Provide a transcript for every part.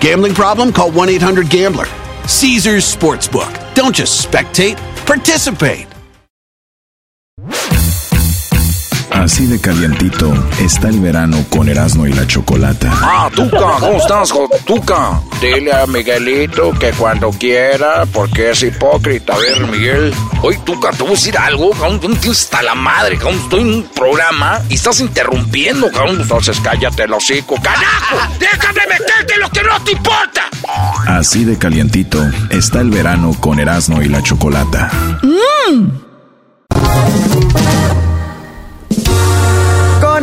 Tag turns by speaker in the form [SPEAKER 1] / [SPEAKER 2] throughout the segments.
[SPEAKER 1] Gambling problem? Call 1 800 Gambler. Caesars Sportsbook. Don't just spectate, participate.
[SPEAKER 2] Así de calientito está el verano con Erasmo y la Chocolata.
[SPEAKER 3] Ah, Tuca, ¿cómo estás, Tuca? Dile a Miguelito que cuando quiera, porque es hipócrita. A ver, Miguel. Oye, Tuca, te voy a decir algo, cabrón. Tú no hasta la madre, cabrón. Estoy en un programa y estás interrumpiendo, cabrón. Entonces cállate el hocico. ¡Carajo! ¡Déjame meterte lo que no te importa!
[SPEAKER 2] Así de calientito está el verano con Erasmo y la Chocolata. ¡Mmm!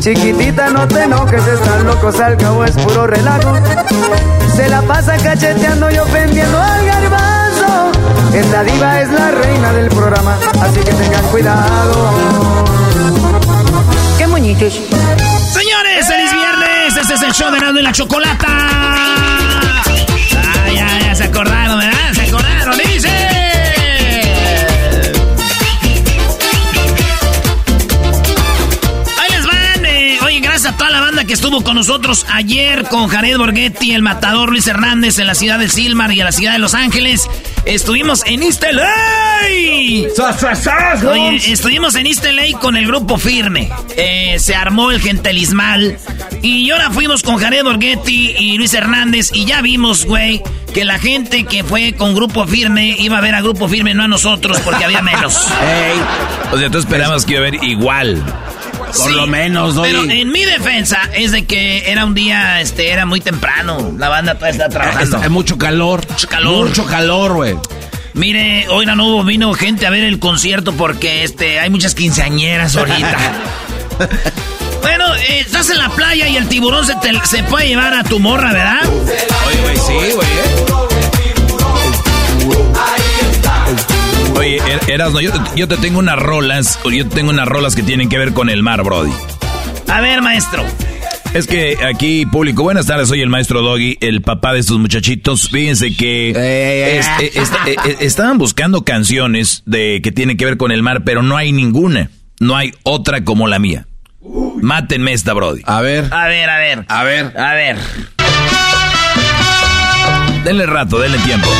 [SPEAKER 4] Chiquitita, no te enojes, están locos, al cabo es puro relajo. Se la pasa cacheteando y ofendiendo al garbanzo. Esta diva es la reina del programa, así que tengan cuidado.
[SPEAKER 5] ¡Qué moñitos! Señores, feliz viernes. Este es el show de Nando y la Chocolata. Ah, ya, ya se acordaron, ¿verdad? Nosotros ayer con Jared Borghetti, el matador Luis Hernández en la ciudad de Silmar y en la ciudad de Los Ángeles. Estuvimos en East estuvimos en East con el grupo Firme. Eh, se armó el gentelismal. Y ahora fuimos con Jared Borghetti y Luis Hernández. Y ya vimos, güey, que la gente que fue con Grupo Firme iba a ver a Grupo Firme, no a nosotros, porque había menos.
[SPEAKER 6] O sea, tú esperabas que iba a ver igual. Por lo menos, ¿no?
[SPEAKER 5] Pero en mi defensa es de que era un día, este, era muy temprano. La banda todavía está trabajando.
[SPEAKER 6] Hay mucho calor.
[SPEAKER 5] Mucho calor.
[SPEAKER 6] Mucho calor, güey.
[SPEAKER 5] Mire, hoy no hubo, vino gente a ver el concierto porque este, hay muchas quinceañeras ahorita. bueno, eh, estás en la playa y el tiburón se, se puede llevar a tu morra, ¿verdad?
[SPEAKER 6] Oye, güey, sí, güey. Eh. Oye, er, Erasno, yo, yo te tengo unas rolas, yo tengo unas rolas que tienen que ver con el mar, Brody.
[SPEAKER 5] A ver, maestro.
[SPEAKER 6] Es que aquí, público, buenas tardes, soy el maestro Doggy, el papá de estos muchachitos. Fíjense que eh, eh, estaban buscando canciones de que tienen que ver con el mar, pero no hay ninguna. No hay otra como la mía. Mátenme esta, Brody.
[SPEAKER 5] A ver. A ver, a ver.
[SPEAKER 6] A ver.
[SPEAKER 5] A ver.
[SPEAKER 6] Denle rato, denle tiempo.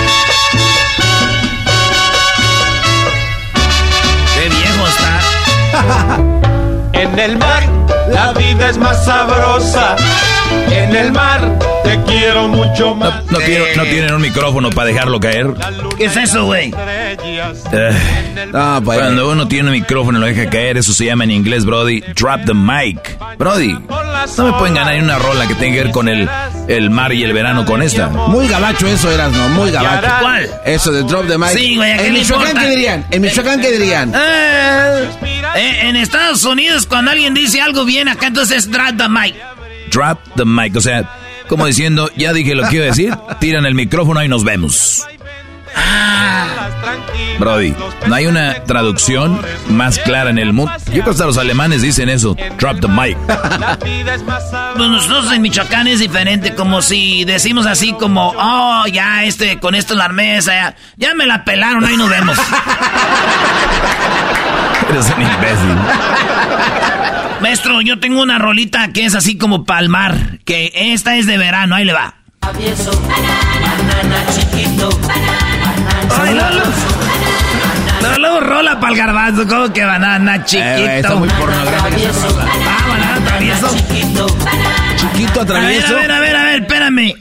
[SPEAKER 7] En el mar la vida es más sabrosa. En el mar te quiero mucho más.
[SPEAKER 6] No, tienen un micrófono para dejarlo caer.
[SPEAKER 5] ¿Qué es eso, güey?
[SPEAKER 6] Pues, cuando uno tiene un micrófono y lo deja caer, eso se llama en inglés, Brody, drop the mic. Brody, no me pueden ganar una rola que tenga que ver con el, el mar y el verano con esta.
[SPEAKER 8] Muy gabacho eso, eras, ¿no? Muy gabacho.
[SPEAKER 5] ¿Cuál?
[SPEAKER 8] Eso de drop the mic.
[SPEAKER 5] Sí, güey,
[SPEAKER 8] ¿En Michoacán qué dirían? ¿En Michoacán qué dirían?
[SPEAKER 5] Eh, Eh, en Estados Unidos, cuando alguien dice algo bien acá, entonces drop the mic.
[SPEAKER 6] Drop the mic, o sea, como diciendo, ya dije lo que iba a decir, tiran el micrófono y nos vemos. Brody, no hay una traducción más clara en el mundo. Yo creo que hasta los alemanes dicen eso. Drop the mic.
[SPEAKER 5] Pues nosotros en Michoacán es diferente, como si decimos así como, oh, ya este, con esto en la mesa, ya, ya me la pelaron, ahí nos vemos.
[SPEAKER 6] Eres un imbécil.
[SPEAKER 5] Maestro, yo tengo una rolita que es así como palmar, que esta es de verano, ahí le va. banana chiquito, Ay, Lolo. Lolo rola para el garbanzo, como que banana chiquito. Eh, está muy pornográfica Ah, banana travieso.
[SPEAKER 8] Chiquito atravieso.
[SPEAKER 5] A ver, a ver, a ver, espérame.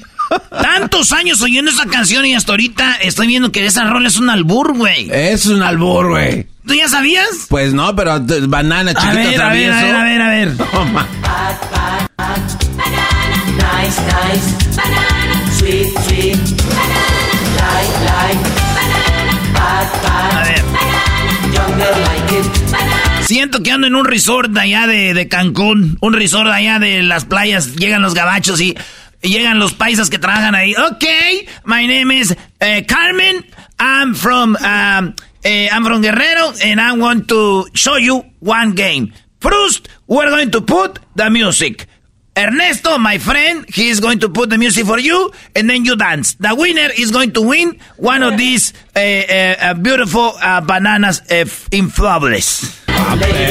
[SPEAKER 5] Tantos años oyendo esa canción y hasta ahorita estoy viendo que esa rola es un albur, güey.
[SPEAKER 8] Es un albur, güey.
[SPEAKER 5] ¿Tú ya sabías?
[SPEAKER 8] Pues no, pero banana chiquito
[SPEAKER 5] a ver,
[SPEAKER 8] travieso.
[SPEAKER 5] A ver, a ver, a ver, a ver. Toma. Nice, nice, banana, sweet, sweet, like, like. A ver. Siento que ando en un resort de allá de, Cancún, un resort allá de las playas, llegan los gabachos y, llegan los paisas que trabajan ahí. Ok, my name is eh, Carmen, I'm from, um, eh, I'm from Guerrero and I want to show you one game. First, we're going to put the music. Ernesto, my friend, he is going to put the music for you, and then you dance. The winner is going to win one of these uh, uh, beautiful uh, bananas uh, inflables. Banana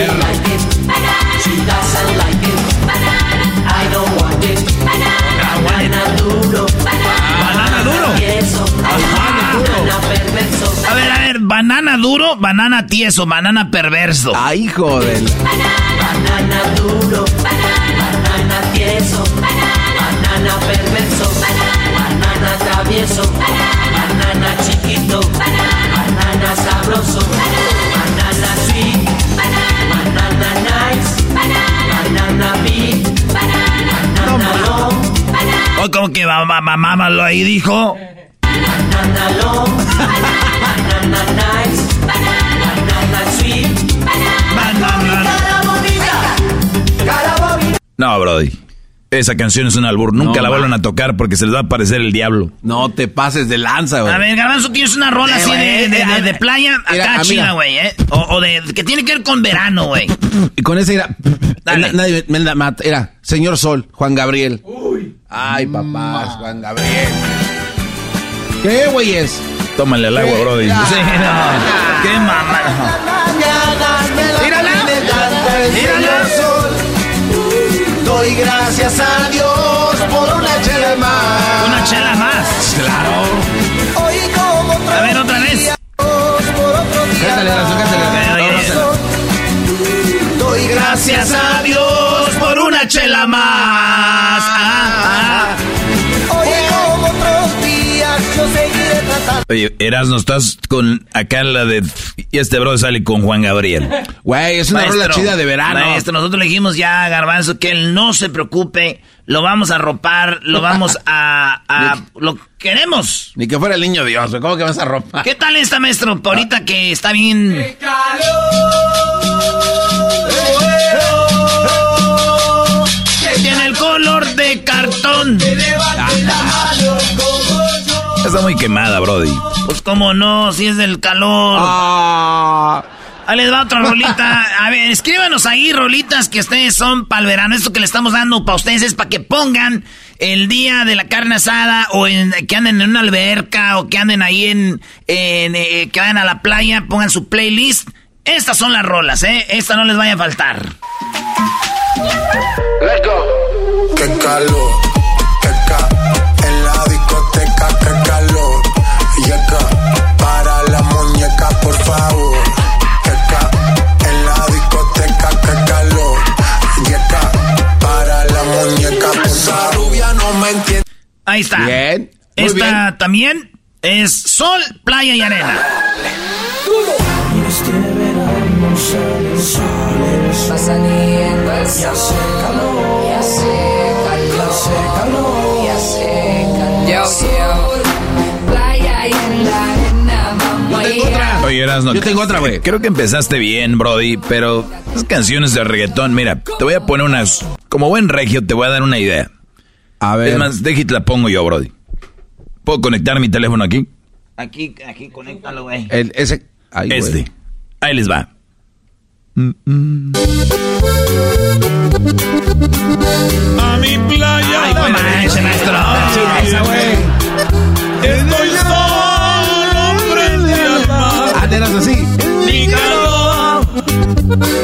[SPEAKER 5] A ver, a ver, banana duro, banana tieso, banana perverso.
[SPEAKER 8] Ay, joder. Banana duro, travieso, banana perverso, banana travieso, banana chiquito, banana sabroso, banana sweet, banana nice, banana big, banana long.
[SPEAKER 5] O como que mamá, mamá lo ahí dijo. Banana long, banana nice, banana sweet, banana. No, Brody. Esa canción es un albur. Nunca la vuelvan a tocar porque se les va a aparecer el diablo.
[SPEAKER 8] No te pases de lanza, güey.
[SPEAKER 5] A ver, Garbanzo, tienes una rola así de, de, playa acá china, güey, ¿eh? O, de que tiene que ver con verano, güey.
[SPEAKER 8] Y con esa era. Dale. Nadie me la mata. Era Señor Sol, Juan Gabriel. Uy. Ay, papás, Juan Gabriel. ¿Qué, güey es?
[SPEAKER 6] Tómale el agua, brody. Sí, no.
[SPEAKER 5] Qué mamá. Mírala. Mírala.
[SPEAKER 9] Doy gracias a Dios por una chela más.
[SPEAKER 5] Una chela más.
[SPEAKER 6] Claro.
[SPEAKER 9] Hoy como
[SPEAKER 5] otra A ver, otra vez. Cántale, cántale.
[SPEAKER 9] Doy gracias a Dios por una chela más. Ah, ah. Seguiré tratando.
[SPEAKER 6] Oye, Erasno, estás con acá la de. Y este bro sale con Juan Gabriel.
[SPEAKER 8] Güey, es una rola chida de verano.
[SPEAKER 5] Maestro, nosotros le dijimos ya a Garbanzo que él no se preocupe. Lo vamos a ropar, lo vamos a. lo queremos.
[SPEAKER 8] Ni que fuera el niño Dios, ¿cómo que vas a ropar?
[SPEAKER 5] ¿Qué tal esta, maestro? Ahorita que está bien. Tiene el color de cartón.
[SPEAKER 6] Está muy quemada, Brody.
[SPEAKER 5] Pues cómo no, si es del calor. Ah. Ahí les va otra rolita. A ver, escríbanos ahí rolitas que ustedes son para el verano. Esto que le estamos dando para ustedes es para que pongan el día de la carne asada o en, que anden en una alberca o que anden ahí en, eh, que vayan a la playa, pongan su playlist. Estas son las rolas, ¿eh? Esta no les vaya a faltar.
[SPEAKER 9] Let's go. Qué calor, favor. Qué en la discoteca, qué calor. Y acá, para la muñeca, por favor. rubia no me entiende.
[SPEAKER 5] Ahí está.
[SPEAKER 8] Bien.
[SPEAKER 5] Esta también es sol, playa y arena. Y este verano sale, sale, va saliendo el sol. Ya hace calor, ya hace calor, ya hace calor, ya hace calor. Yo, yo.
[SPEAKER 6] Oye,
[SPEAKER 8] Yo tengo otra, güey.
[SPEAKER 6] Creo que empezaste bien, Brody, pero las canciones de reggaetón, mira, te voy a poner unas. Como buen regio, te voy a dar una idea.
[SPEAKER 8] A ver.
[SPEAKER 6] Es más, déjate la pongo yo, Brody. ¿Puedo conectar mi teléfono aquí?
[SPEAKER 5] Aquí, aquí, conéctalo, güey.
[SPEAKER 8] El, ese. Ay,
[SPEAKER 6] este. Ahí les va.
[SPEAKER 7] A mi playa.
[SPEAKER 5] Ay, ese maestro.
[SPEAKER 8] Esa, güey.
[SPEAKER 7] Estoy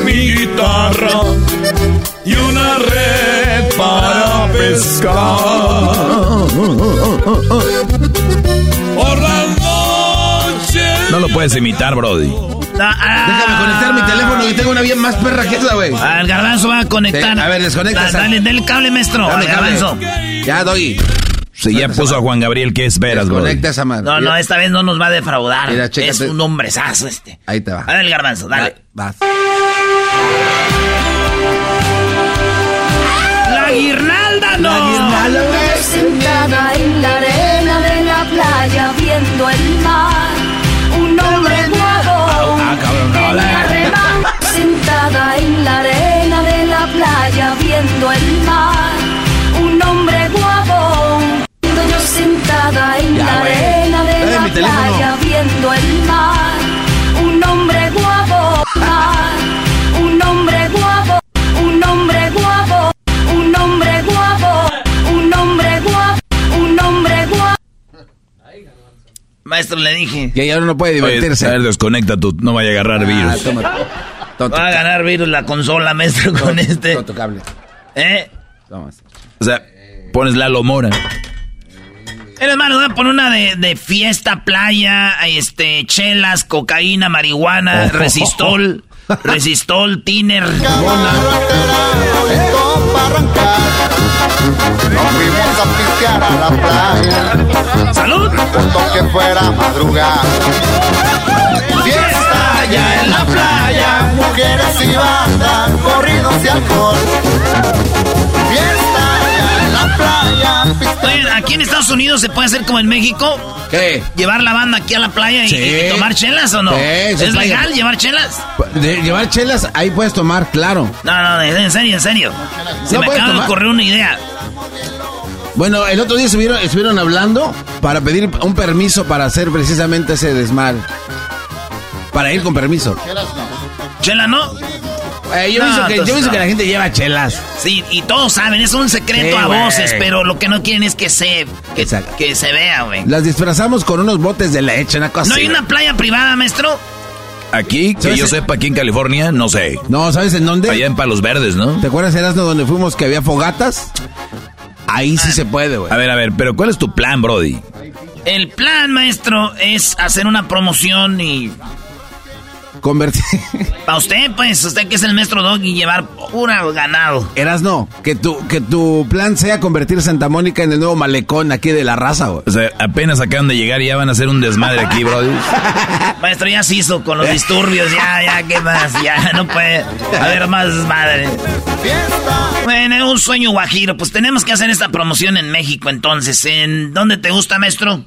[SPEAKER 7] mi guitarra y una red para pescar. Por las noches.
[SPEAKER 6] No lo puedes imitar, Brody.
[SPEAKER 5] Ah,
[SPEAKER 8] Déjame conectar mi teléfono que tengo una bien más perra que esa, güey.
[SPEAKER 5] Al garbanzo va a conectar.
[SPEAKER 8] Sí, a ver, desconecta.
[SPEAKER 5] Dale, dale el cable, maestro.
[SPEAKER 8] Dame
[SPEAKER 5] al
[SPEAKER 8] cable.
[SPEAKER 5] garbanzo.
[SPEAKER 8] Ya, Doggy.
[SPEAKER 6] Si ya puso a Juan Gabriel, ¿qué esperas, Brody?
[SPEAKER 8] Conecta esa madre.
[SPEAKER 5] No, no, esta vez no nos va a defraudar.
[SPEAKER 8] Mira,
[SPEAKER 5] es un hombrezazo este.
[SPEAKER 8] Ahí te va.
[SPEAKER 5] Dale el garbanzo, dale.
[SPEAKER 8] Vas.
[SPEAKER 5] La guirnalda no.
[SPEAKER 10] Sentada en la arena de la playa viendo el mar, un hombre nuevo
[SPEAKER 8] Ah, cabrón, no, la-.
[SPEAKER 10] Sentada en la arena de la playa viendo el mar, sentada en
[SPEAKER 8] Ya,
[SPEAKER 10] la
[SPEAKER 8] güey.
[SPEAKER 10] arena de
[SPEAKER 8] Dale
[SPEAKER 10] la playa viendo el mar, un hombre guapo. mar, Un hombre guapo, un hombre guapo, un hombre guapo, un hombre guapo, un hombre guapo.
[SPEAKER 5] Maestro, le dije.
[SPEAKER 8] Y ahora no puede
[SPEAKER 6] Oye,
[SPEAKER 8] divertirse.
[SPEAKER 6] a ver, desconecta tu. No vaya a agarrar
[SPEAKER 8] Ah,
[SPEAKER 6] virus.
[SPEAKER 5] Va a ganar virus la consola, maestro, con este.
[SPEAKER 8] toma tu cable.
[SPEAKER 5] ¿Eh?
[SPEAKER 8] Toma.
[SPEAKER 6] O sea, pones Lalo Mora.
[SPEAKER 5] Mira, hermano, voy a poner una de, de fiesta, playa, este, chelas, cocaína, marihuana,
[SPEAKER 8] Oh.
[SPEAKER 5] resistol, resistol, tiner.
[SPEAKER 9] Nos fuimos a pistear a la playa,
[SPEAKER 5] ¡Salud!
[SPEAKER 9] que fuera madrugada. Fiesta ya en la playa, mujeres y banda, corridos y alcohol.
[SPEAKER 5] Oye, aquí en Estados Unidos se puede hacer como en México,
[SPEAKER 8] ¿Qué?
[SPEAKER 5] llevar la banda aquí a la playa y,
[SPEAKER 8] Sí.
[SPEAKER 5] y tomar chelas o no.
[SPEAKER 8] Sí,
[SPEAKER 5] ¿Es
[SPEAKER 8] playa.
[SPEAKER 5] legal llevar chelas?
[SPEAKER 8] De llevar chelas, ahí puedes tomar, claro.
[SPEAKER 5] No, no, en serio, en serio. Se
[SPEAKER 8] No
[SPEAKER 5] me acaba de ocurrir una idea.
[SPEAKER 8] Bueno, el otro día estuvieron, estuvieron hablando para pedir un permiso para hacer precisamente ese desmadre. Para ir con permiso.
[SPEAKER 5] ¿Chela no?
[SPEAKER 8] Eh, yo
[SPEAKER 5] No,
[SPEAKER 8] pienso que, yo
[SPEAKER 5] entonces
[SPEAKER 8] pienso
[SPEAKER 5] no.
[SPEAKER 8] que la gente lleva chelas.
[SPEAKER 5] Sí, y todos saben, es un secreto
[SPEAKER 8] Sí,
[SPEAKER 5] a voces, pero lo que no quieren es que se, que,
[SPEAKER 8] Exacto.
[SPEAKER 5] que se vea, güey.
[SPEAKER 8] Las disfrazamos con unos botes de leche, una cosa
[SPEAKER 5] ¿No hay una playa privada, maestro?
[SPEAKER 6] Aquí, que yo sepa, aquí en California, no sé.
[SPEAKER 8] No, ¿sabes en dónde?
[SPEAKER 6] Allá en Palos Verdes, ¿no?
[SPEAKER 8] ¿Te acuerdas, Erasmo, donde fuimos que había fogatas? Ahí
[SPEAKER 5] Ah.
[SPEAKER 8] sí se puede, güey.
[SPEAKER 6] A ver, a ver, pero ¿cuál es tu plan, Brody?
[SPEAKER 5] El plan, maestro, es hacer una promoción y...
[SPEAKER 8] Convertir.
[SPEAKER 5] Para usted, pues, usted que es el maestro dog y llevar pura ganado.
[SPEAKER 8] Erasno, que tu, que tu plan sea convertir Santa Mónica en el nuevo malecón aquí de la raza, güey.
[SPEAKER 6] O sea, apenas acaban de llegar y ya van a hacer un desmadre aquí, Brody.
[SPEAKER 5] Maestro, ya se hizo con los disturbios, ya, ya, ¿qué más? Ya, no puede haber más madre. Bueno, un sueño guajiro. Pues tenemos que hacer esta promoción en México, entonces. ¿En dónde te gusta, maestro?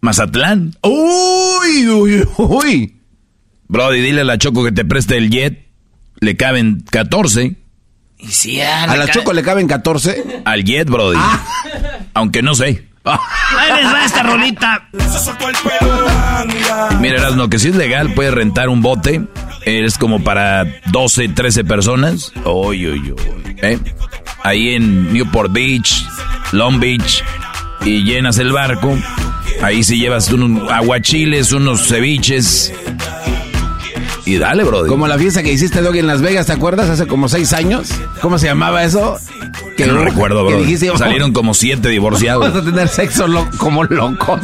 [SPEAKER 6] Mazatlán.
[SPEAKER 8] Uy, uy, uy.
[SPEAKER 6] Brody, dile a la Choco que te preste el jet. Le caben 14.
[SPEAKER 5] Y si ya
[SPEAKER 8] A la
[SPEAKER 5] ca-
[SPEAKER 8] Choco le caben 14.
[SPEAKER 6] Al jet, Brody. Aunque no sé.
[SPEAKER 5] Ahí les va esta rolita.
[SPEAKER 6] Mira, Erasno, que si es legal, puedes rentar un bote. Es como para 12, 13 personas. Uy, uy, uy. ¿Eh? Ahí en Newport Beach, Long Beach. Y llenas el barco. Ahí sí llevas unos aguachiles, unos ceviches. Y dale, Brody.
[SPEAKER 8] Como la fiesta que hiciste, Doggy, en Las Vegas, ¿te acuerdas? Hace como seis años. ¿Cómo se llamaba eso?
[SPEAKER 6] Que no recuerdo,
[SPEAKER 8] que
[SPEAKER 6] bro.
[SPEAKER 8] dijiste, vamos-
[SPEAKER 6] Salieron como siete divorciados.
[SPEAKER 8] Vamos a tener sexo lo- como locos.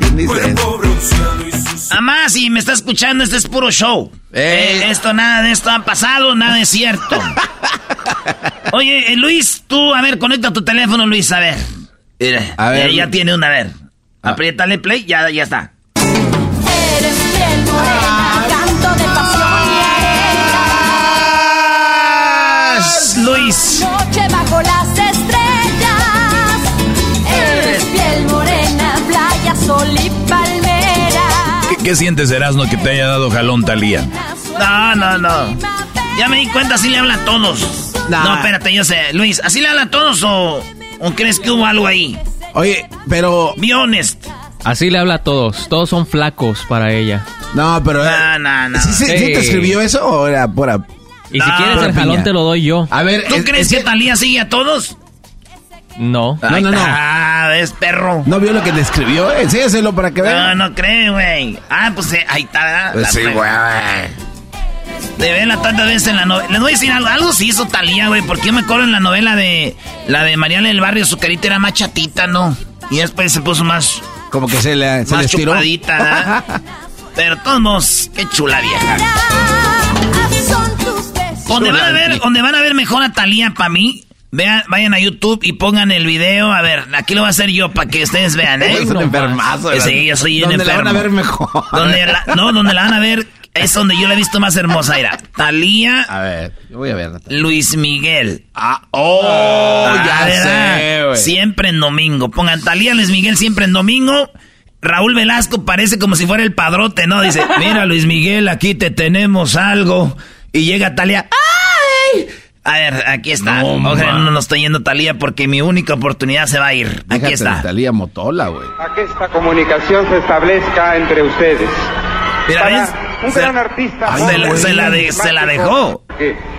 [SPEAKER 8] ¿Quién dice eso?
[SPEAKER 5] Amá, si me está escuchando, este es puro show.
[SPEAKER 8] Eh.
[SPEAKER 5] Eh, esto, nada de esto ha pasado, nada es cierto. Oye, eh, Luis, tú, a ver, conecta tu teléfono, Luis, a ver. Mira,
[SPEAKER 8] A ver.
[SPEAKER 5] Ya, ya tiene una, a ver.
[SPEAKER 8] Ah.
[SPEAKER 5] Apriétale play, ya, ya está.
[SPEAKER 10] Eres piel morena, ah. canto de pasión y
[SPEAKER 5] ah.
[SPEAKER 10] Luis. Noche bajo las estrellas. Eres eh. piel morena, playa, sol y palmera.
[SPEAKER 6] ¿Qué, qué sientes, Erasno, que te haya dado jalón, Talía?
[SPEAKER 5] No, no, no. Ya me di cuenta, así le habla a todos. Nah. No, espérate, yo sé. Luis, ¿así le habla a todos o, o crees que hubo algo ahí?
[SPEAKER 8] Oye, pero...
[SPEAKER 5] Be honest.
[SPEAKER 11] Así le habla a todos. Todos son flacos para ella.
[SPEAKER 8] No, pero...
[SPEAKER 5] No, no, no.
[SPEAKER 8] ¿Sí, sí, ¿sí
[SPEAKER 11] Hey.
[SPEAKER 8] te escribió eso o era pura...
[SPEAKER 11] Y si
[SPEAKER 5] No,
[SPEAKER 11] quieres el
[SPEAKER 8] piña.
[SPEAKER 11] jalón te lo doy yo.
[SPEAKER 8] A ver...
[SPEAKER 5] ¿Tú
[SPEAKER 8] es-
[SPEAKER 5] crees
[SPEAKER 8] es
[SPEAKER 5] que Talía sigue a todos?
[SPEAKER 11] No.
[SPEAKER 8] No, no, no.
[SPEAKER 5] Ah, es perro.
[SPEAKER 8] ¿No vio lo que le escribió? Enséñaselo para que
[SPEAKER 5] No,
[SPEAKER 8] vea.
[SPEAKER 5] no creo, güey. Ah, pues eh, ahí está.
[SPEAKER 8] Pues sí, güey.
[SPEAKER 5] De verla tantas veces en la novela. Les voy a decir algo. Algo sí hizo Talía, güey. Porque yo me acuerdo en la novela de la de Mariana del Barrio, su carita era más chatita, ¿no? Y después se puso más,
[SPEAKER 8] Como que se le, se
[SPEAKER 5] más chupadita, ¿verdad? Pero todos modos, qué chula vieja. Donde van a ver, donde van a ver mejor a Talía para mí, vean, vayan a YouTube y pongan el video. A ver, aquí lo voy a hacer yo para que ustedes vean, ¿eh?
[SPEAKER 8] Es un enfermazo.
[SPEAKER 5] Eh, Sí, yo soy un
[SPEAKER 8] Donde la van a
[SPEAKER 5] enfermo.
[SPEAKER 8] ver mejor.
[SPEAKER 5] Donde la- no, donde la van a ver es donde yo la he visto más hermosa. Mira, Talía,
[SPEAKER 8] A ver, yo voy a ver.
[SPEAKER 5] Luis Miguel.
[SPEAKER 8] Ah, oh,
[SPEAKER 5] Ah,
[SPEAKER 8] ya sé, güey.
[SPEAKER 5] Siempre en domingo. Pongan Talía, Luis Miguel siempre en domingo. Raúl Velasco parece como si fuera el padrote, ¿no? Dice, mira Luis Miguel, aquí te tenemos algo. Y llega Talía. ¡Ay! A ver, aquí está.
[SPEAKER 8] No,
[SPEAKER 5] Ojalá no nos estoy yendo Talía porque mi única oportunidad se va a ir. Aquí está.
[SPEAKER 8] Talía Motola, güey.
[SPEAKER 12] a que esta comunicación se establezca entre ustedes.
[SPEAKER 5] Mira,
[SPEAKER 12] Para
[SPEAKER 5] ¿ves?
[SPEAKER 12] Un
[SPEAKER 5] Se-
[SPEAKER 12] gran artista. Joven,
[SPEAKER 5] se la- se la de- se la
[SPEAKER 12] mágico,
[SPEAKER 5] dejó.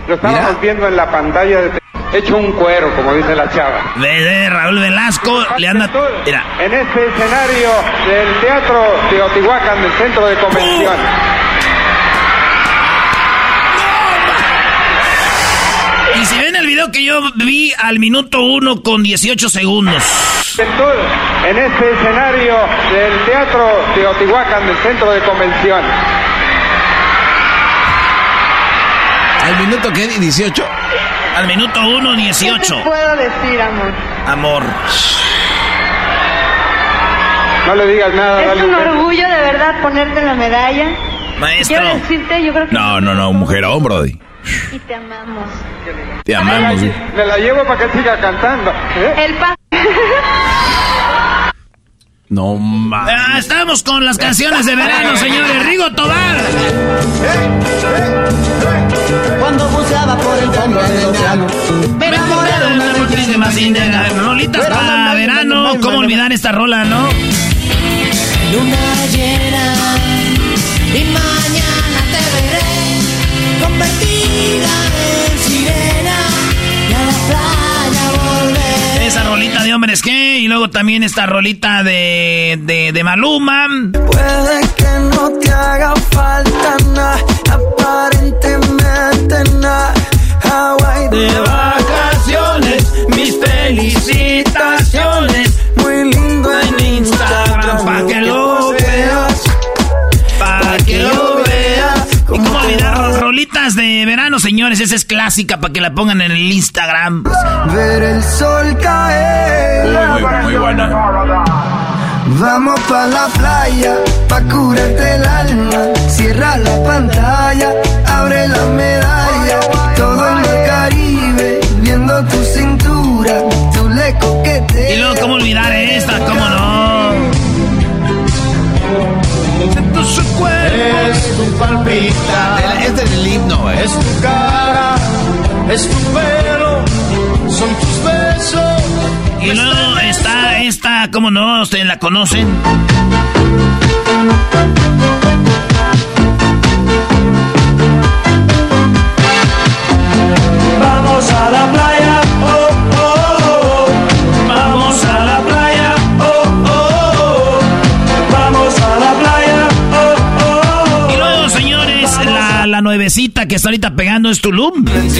[SPEAKER 12] lo estábamos
[SPEAKER 8] Mira.
[SPEAKER 12] viendo en la pantalla de hecho un cuero, como dice la chava.
[SPEAKER 5] Ve, Raúl Velasco le anda. Mira.
[SPEAKER 12] En este escenario del Teatro Teotihuacán del Centro de Convención.
[SPEAKER 5] Y si ven el video que yo vi al minuto uno con 18 segundos.
[SPEAKER 12] En este escenario del Teatro Teotihuacán del Centro de Convención.
[SPEAKER 8] ¿Al minuto qué? ¿18?
[SPEAKER 5] Al minuto 1, 18.
[SPEAKER 13] puedo decir, amor?
[SPEAKER 5] Amor.
[SPEAKER 12] No le digas nada,
[SPEAKER 13] Es
[SPEAKER 12] dale
[SPEAKER 13] un orgullo de verdad ponerte la medalla.
[SPEAKER 5] Maestro.
[SPEAKER 13] Quiero decirte, yo creo que
[SPEAKER 6] No, no, no, mujerón, brody.
[SPEAKER 13] y te amamos.
[SPEAKER 6] Te amamos.
[SPEAKER 12] Me la llevo para que siga cantando. ¿eh?
[SPEAKER 13] El pa
[SPEAKER 8] No mames.
[SPEAKER 5] Ah, estamos con las canciones de verano, señores. Rigo Tobar.
[SPEAKER 4] Cuando buceaba por el fondo del océano.
[SPEAKER 5] Me enamoré de una muy triste más indega. Rolitas para verano. ¿Cómo olvidar esta rola, no?
[SPEAKER 4] Luna llena y mañana
[SPEAKER 5] Esa rolita de hombres que. Y luego también esta rolita de, de, de Maluma.
[SPEAKER 4] Puede que no te haga falta nada, aparentemente nada.
[SPEAKER 5] De vacaciones, mis felicitaciones. De verano, señores? Esa es clásica para que la pongan en el Instagram.
[SPEAKER 4] Ver el sol caer.
[SPEAKER 6] Muy, muy, muy buena.
[SPEAKER 4] Vamos pa' la playa, pa' curarte el alma. Cierra la pantalla, abre la medalla. Todo el mar Caribe, viendo tu cintura. Tú le coqueteas.
[SPEAKER 5] Y luego, ¿cómo olvidar esta? ¿Cómo no?
[SPEAKER 7] Es tu palpita,
[SPEAKER 8] Este es el himno, güey.
[SPEAKER 7] es tu cara, es tu pelo, son tus besos.
[SPEAKER 5] Y luego está esta, ¿cómo no? ¿Ustedes la conocen?
[SPEAKER 7] Vamos a la playa, la,
[SPEAKER 5] nuevecita que está ahorita pegando es Tulum.
[SPEAKER 4] Dile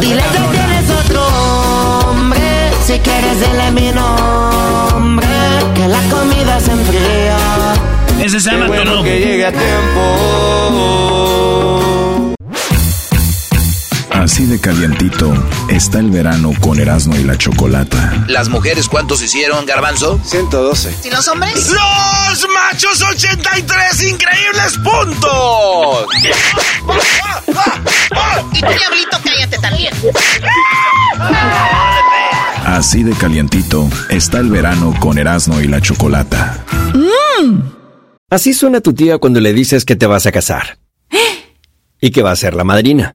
[SPEAKER 4] que tienes otro hombre. Si quieres, dile mi nombre. Que la comida se enfría.
[SPEAKER 5] Ese se llama Tulum.
[SPEAKER 7] llegue a tiempo.
[SPEAKER 2] Así de calientito está el verano con Erasmo y la Chocolata.
[SPEAKER 3] ¿Las mujeres cuántos hicieron, Garbanzo?
[SPEAKER 12] 112.
[SPEAKER 10] ¿Y los hombres?
[SPEAKER 3] ¡Los machos 83 increíbles puntos!
[SPEAKER 10] Y tú, diablito, cállate también.
[SPEAKER 2] Así de calientito está el verano con Erasmo y la Chocolata.
[SPEAKER 14] Así suena tu tía cuando le dices que te vas a casar. Y que va a ser la madrina.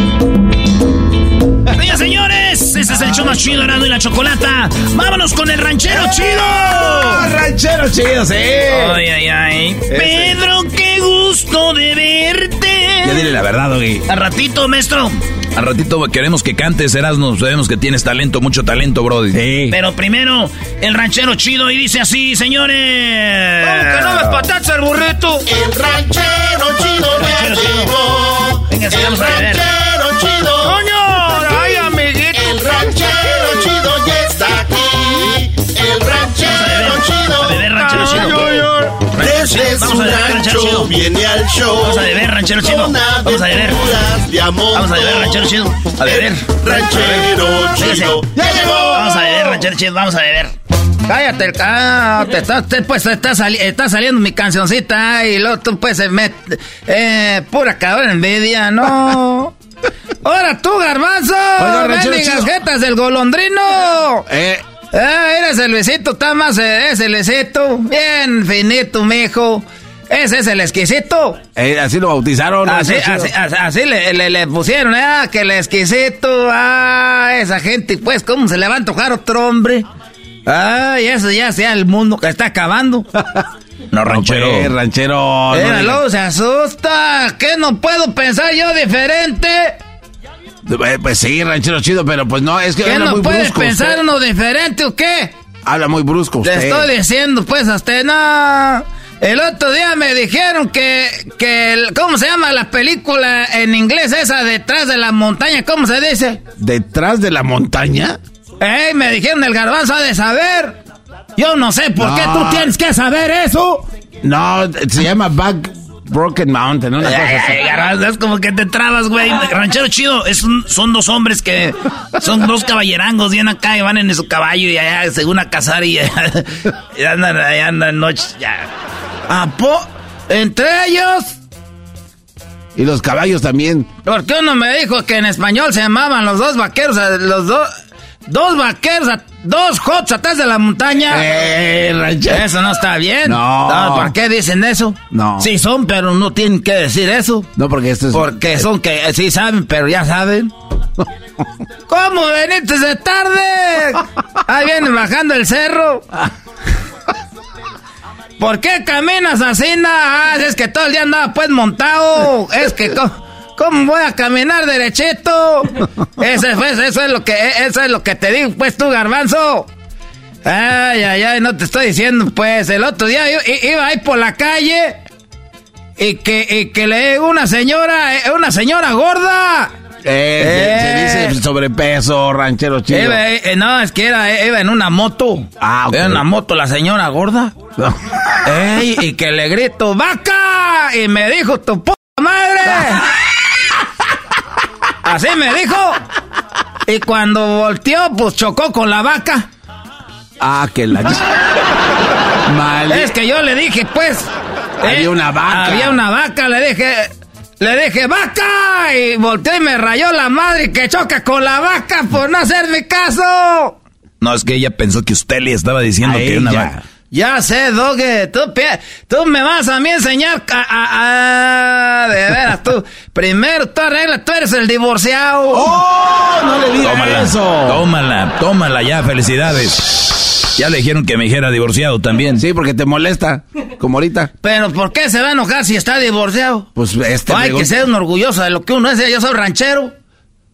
[SPEAKER 5] Señoras señores, este es el show más chido, Erasmo y la Chocolata. Vámonos con el ranchero chido.
[SPEAKER 8] ranchero chido, sí.
[SPEAKER 5] Ay, ay, ay. Pedro, qué gusto de verte.
[SPEAKER 6] Ya dile la verdad, Doggy.
[SPEAKER 5] Al ratito, maestro.
[SPEAKER 6] Al ratito queremos que cantes, Erasmo. Sabemos que tienes talento, mucho talento, Brody. Sí.
[SPEAKER 5] Pero primero, el ranchero chido y dice así, señores.
[SPEAKER 7] Aunque no me patacha el burrito. El ranchero chido ya llegó.
[SPEAKER 5] Venga, beber.
[SPEAKER 7] ranchero chido.
[SPEAKER 5] ¡Coño! A beber, ranchero
[SPEAKER 7] rancho
[SPEAKER 5] chido.
[SPEAKER 7] viene al show.
[SPEAKER 5] Vamos a beber, ranchero chido. Vamos a beber. Vamos a beber, ranchero chido. A beber.
[SPEAKER 7] Ranchero chido. ¡Ya llegó!
[SPEAKER 5] Vamos a beber, ranchero chido. Vamos a beber. Cállate, el ca- te está, te, pues está, sali- está saliendo mi cancioncita y luego tú pues se met, eh, pura cabrón envidia, no. Ahora tú, garbanzo,
[SPEAKER 8] Oiga,
[SPEAKER 5] bendigas jetas del golondrino.
[SPEAKER 8] Eh,
[SPEAKER 5] Ah, eres el Luisito, está más, eh, es el Luisito, bien finito, mijo. Ese es el exquisito.
[SPEAKER 8] eh, así lo bautizaron.
[SPEAKER 5] Así,
[SPEAKER 8] ranchero
[SPEAKER 5] así,
[SPEAKER 8] chido.
[SPEAKER 5] así, así le, le- le pusieron, ah, que el exquisito, ah, esa gente, pues, ¿cómo se le va a antojar otro hombre? Ay, eso ya sea el mundo que está acabando.
[SPEAKER 6] No, ranchero.
[SPEAKER 8] pues, ranchero. no
[SPEAKER 5] Míralo, se asusta. ¿Qué no puedo pensar yo diferente?
[SPEAKER 8] Eh, Pues sí, ranchero chido, pero pues no, es que
[SPEAKER 5] ¿Qué no
[SPEAKER 8] muy
[SPEAKER 5] puedes
[SPEAKER 8] brusco
[SPEAKER 5] pensar
[SPEAKER 8] usted.
[SPEAKER 5] uno diferente o qué?
[SPEAKER 8] Habla muy brusco
[SPEAKER 5] Le
[SPEAKER 8] usted.
[SPEAKER 5] estoy diciendo, pues, a usted, no. El otro día me dijeron que, que, el- ¿cómo se llama la película en inglés esa detrás de la montaña? ¿Cómo se dice?
[SPEAKER 8] ¿Detrás de la montaña?
[SPEAKER 5] ¡Ey! Me dijeron el garbanzo ha de saber. Yo no sé por qué tú tienes que saber eso.
[SPEAKER 8] No, se llama Back Broken Mountain, una cosa así.
[SPEAKER 5] Es como que te trabas, güey. Ranchero chido, es un- son dos hombres que son dos caballerangos, vienen acá y van en su caballo y allá según a cazar y, y andan, andan noches. Ya. ¿A po- Entre ellos.
[SPEAKER 8] Y los caballos también.
[SPEAKER 5] Porque uno me dijo que en español se llamaban los dos vaqueros, los dos, dos vaqueros, a- dos hots atrás de la montaña.
[SPEAKER 8] Eh, ranchero.
[SPEAKER 5] Eso no está bien.
[SPEAKER 8] No.
[SPEAKER 5] ¿Por qué dicen eso?
[SPEAKER 8] No.
[SPEAKER 5] Sí son, pero no tienen que decir eso.
[SPEAKER 8] No, porque esto es...
[SPEAKER 5] Porque son que eh, sí saben, pero ya saben. ¿Cómo veniste de tarde? Ahí vienen bajando el cerro. ¿Por qué caminas así? na? Ah, es que todo el día andaba pues montado. Es que ¿cómo voy a caminar derechito? Eso, es- pues, eso es lo que eso es lo que te digo, pues tú, garbanzo. Ay, ay, ay, no te estoy diciendo, pues. El otro día yo iba ahí por la calle y que, y que le una señora, eh, una señora gorda.
[SPEAKER 8] Eh, se- se dice sobrepeso, ranchero chido.
[SPEAKER 5] Eh, no, es que era, iba en una moto.
[SPEAKER 8] Ah, ok.
[SPEAKER 5] Era en una moto la señora gorda. Y que le grito, ¡vaca! Y me dijo, tu puta madre. Así me dijo. Y cuando volteó, pues chocó con la vaca.
[SPEAKER 8] Ah, que la... Mal.
[SPEAKER 5] Es que yo le dije, pues.
[SPEAKER 8] Había una vaca.
[SPEAKER 5] Había una vaca, le dije. Le dije, ¡vaca! Y volteó y me rayó la madre que choca con la vaca por no hacerme caso.
[SPEAKER 6] No, es que ella pensó que usted le estaba diciendo
[SPEAKER 8] A
[SPEAKER 6] que era una
[SPEAKER 8] ella.
[SPEAKER 6] vaca.
[SPEAKER 5] Ya sé, Doge, tú, tú me vas a mí enseñar a, a- a- de veras, tú, primero tú arregla, tú eres el divorciado.
[SPEAKER 8] ¡Oh! No le digas
[SPEAKER 6] Tómala,
[SPEAKER 8] eso.
[SPEAKER 6] tómala, tómala ya, felicidades. Ya le dijeron que me dijera divorciado también.
[SPEAKER 8] Sí, porque te molesta, como ahorita.
[SPEAKER 5] Pero ¿por qué se va a enojar si está divorciado?
[SPEAKER 8] Pues este...
[SPEAKER 5] Hay que ser un orgulloso de lo que uno es, yo soy ranchero.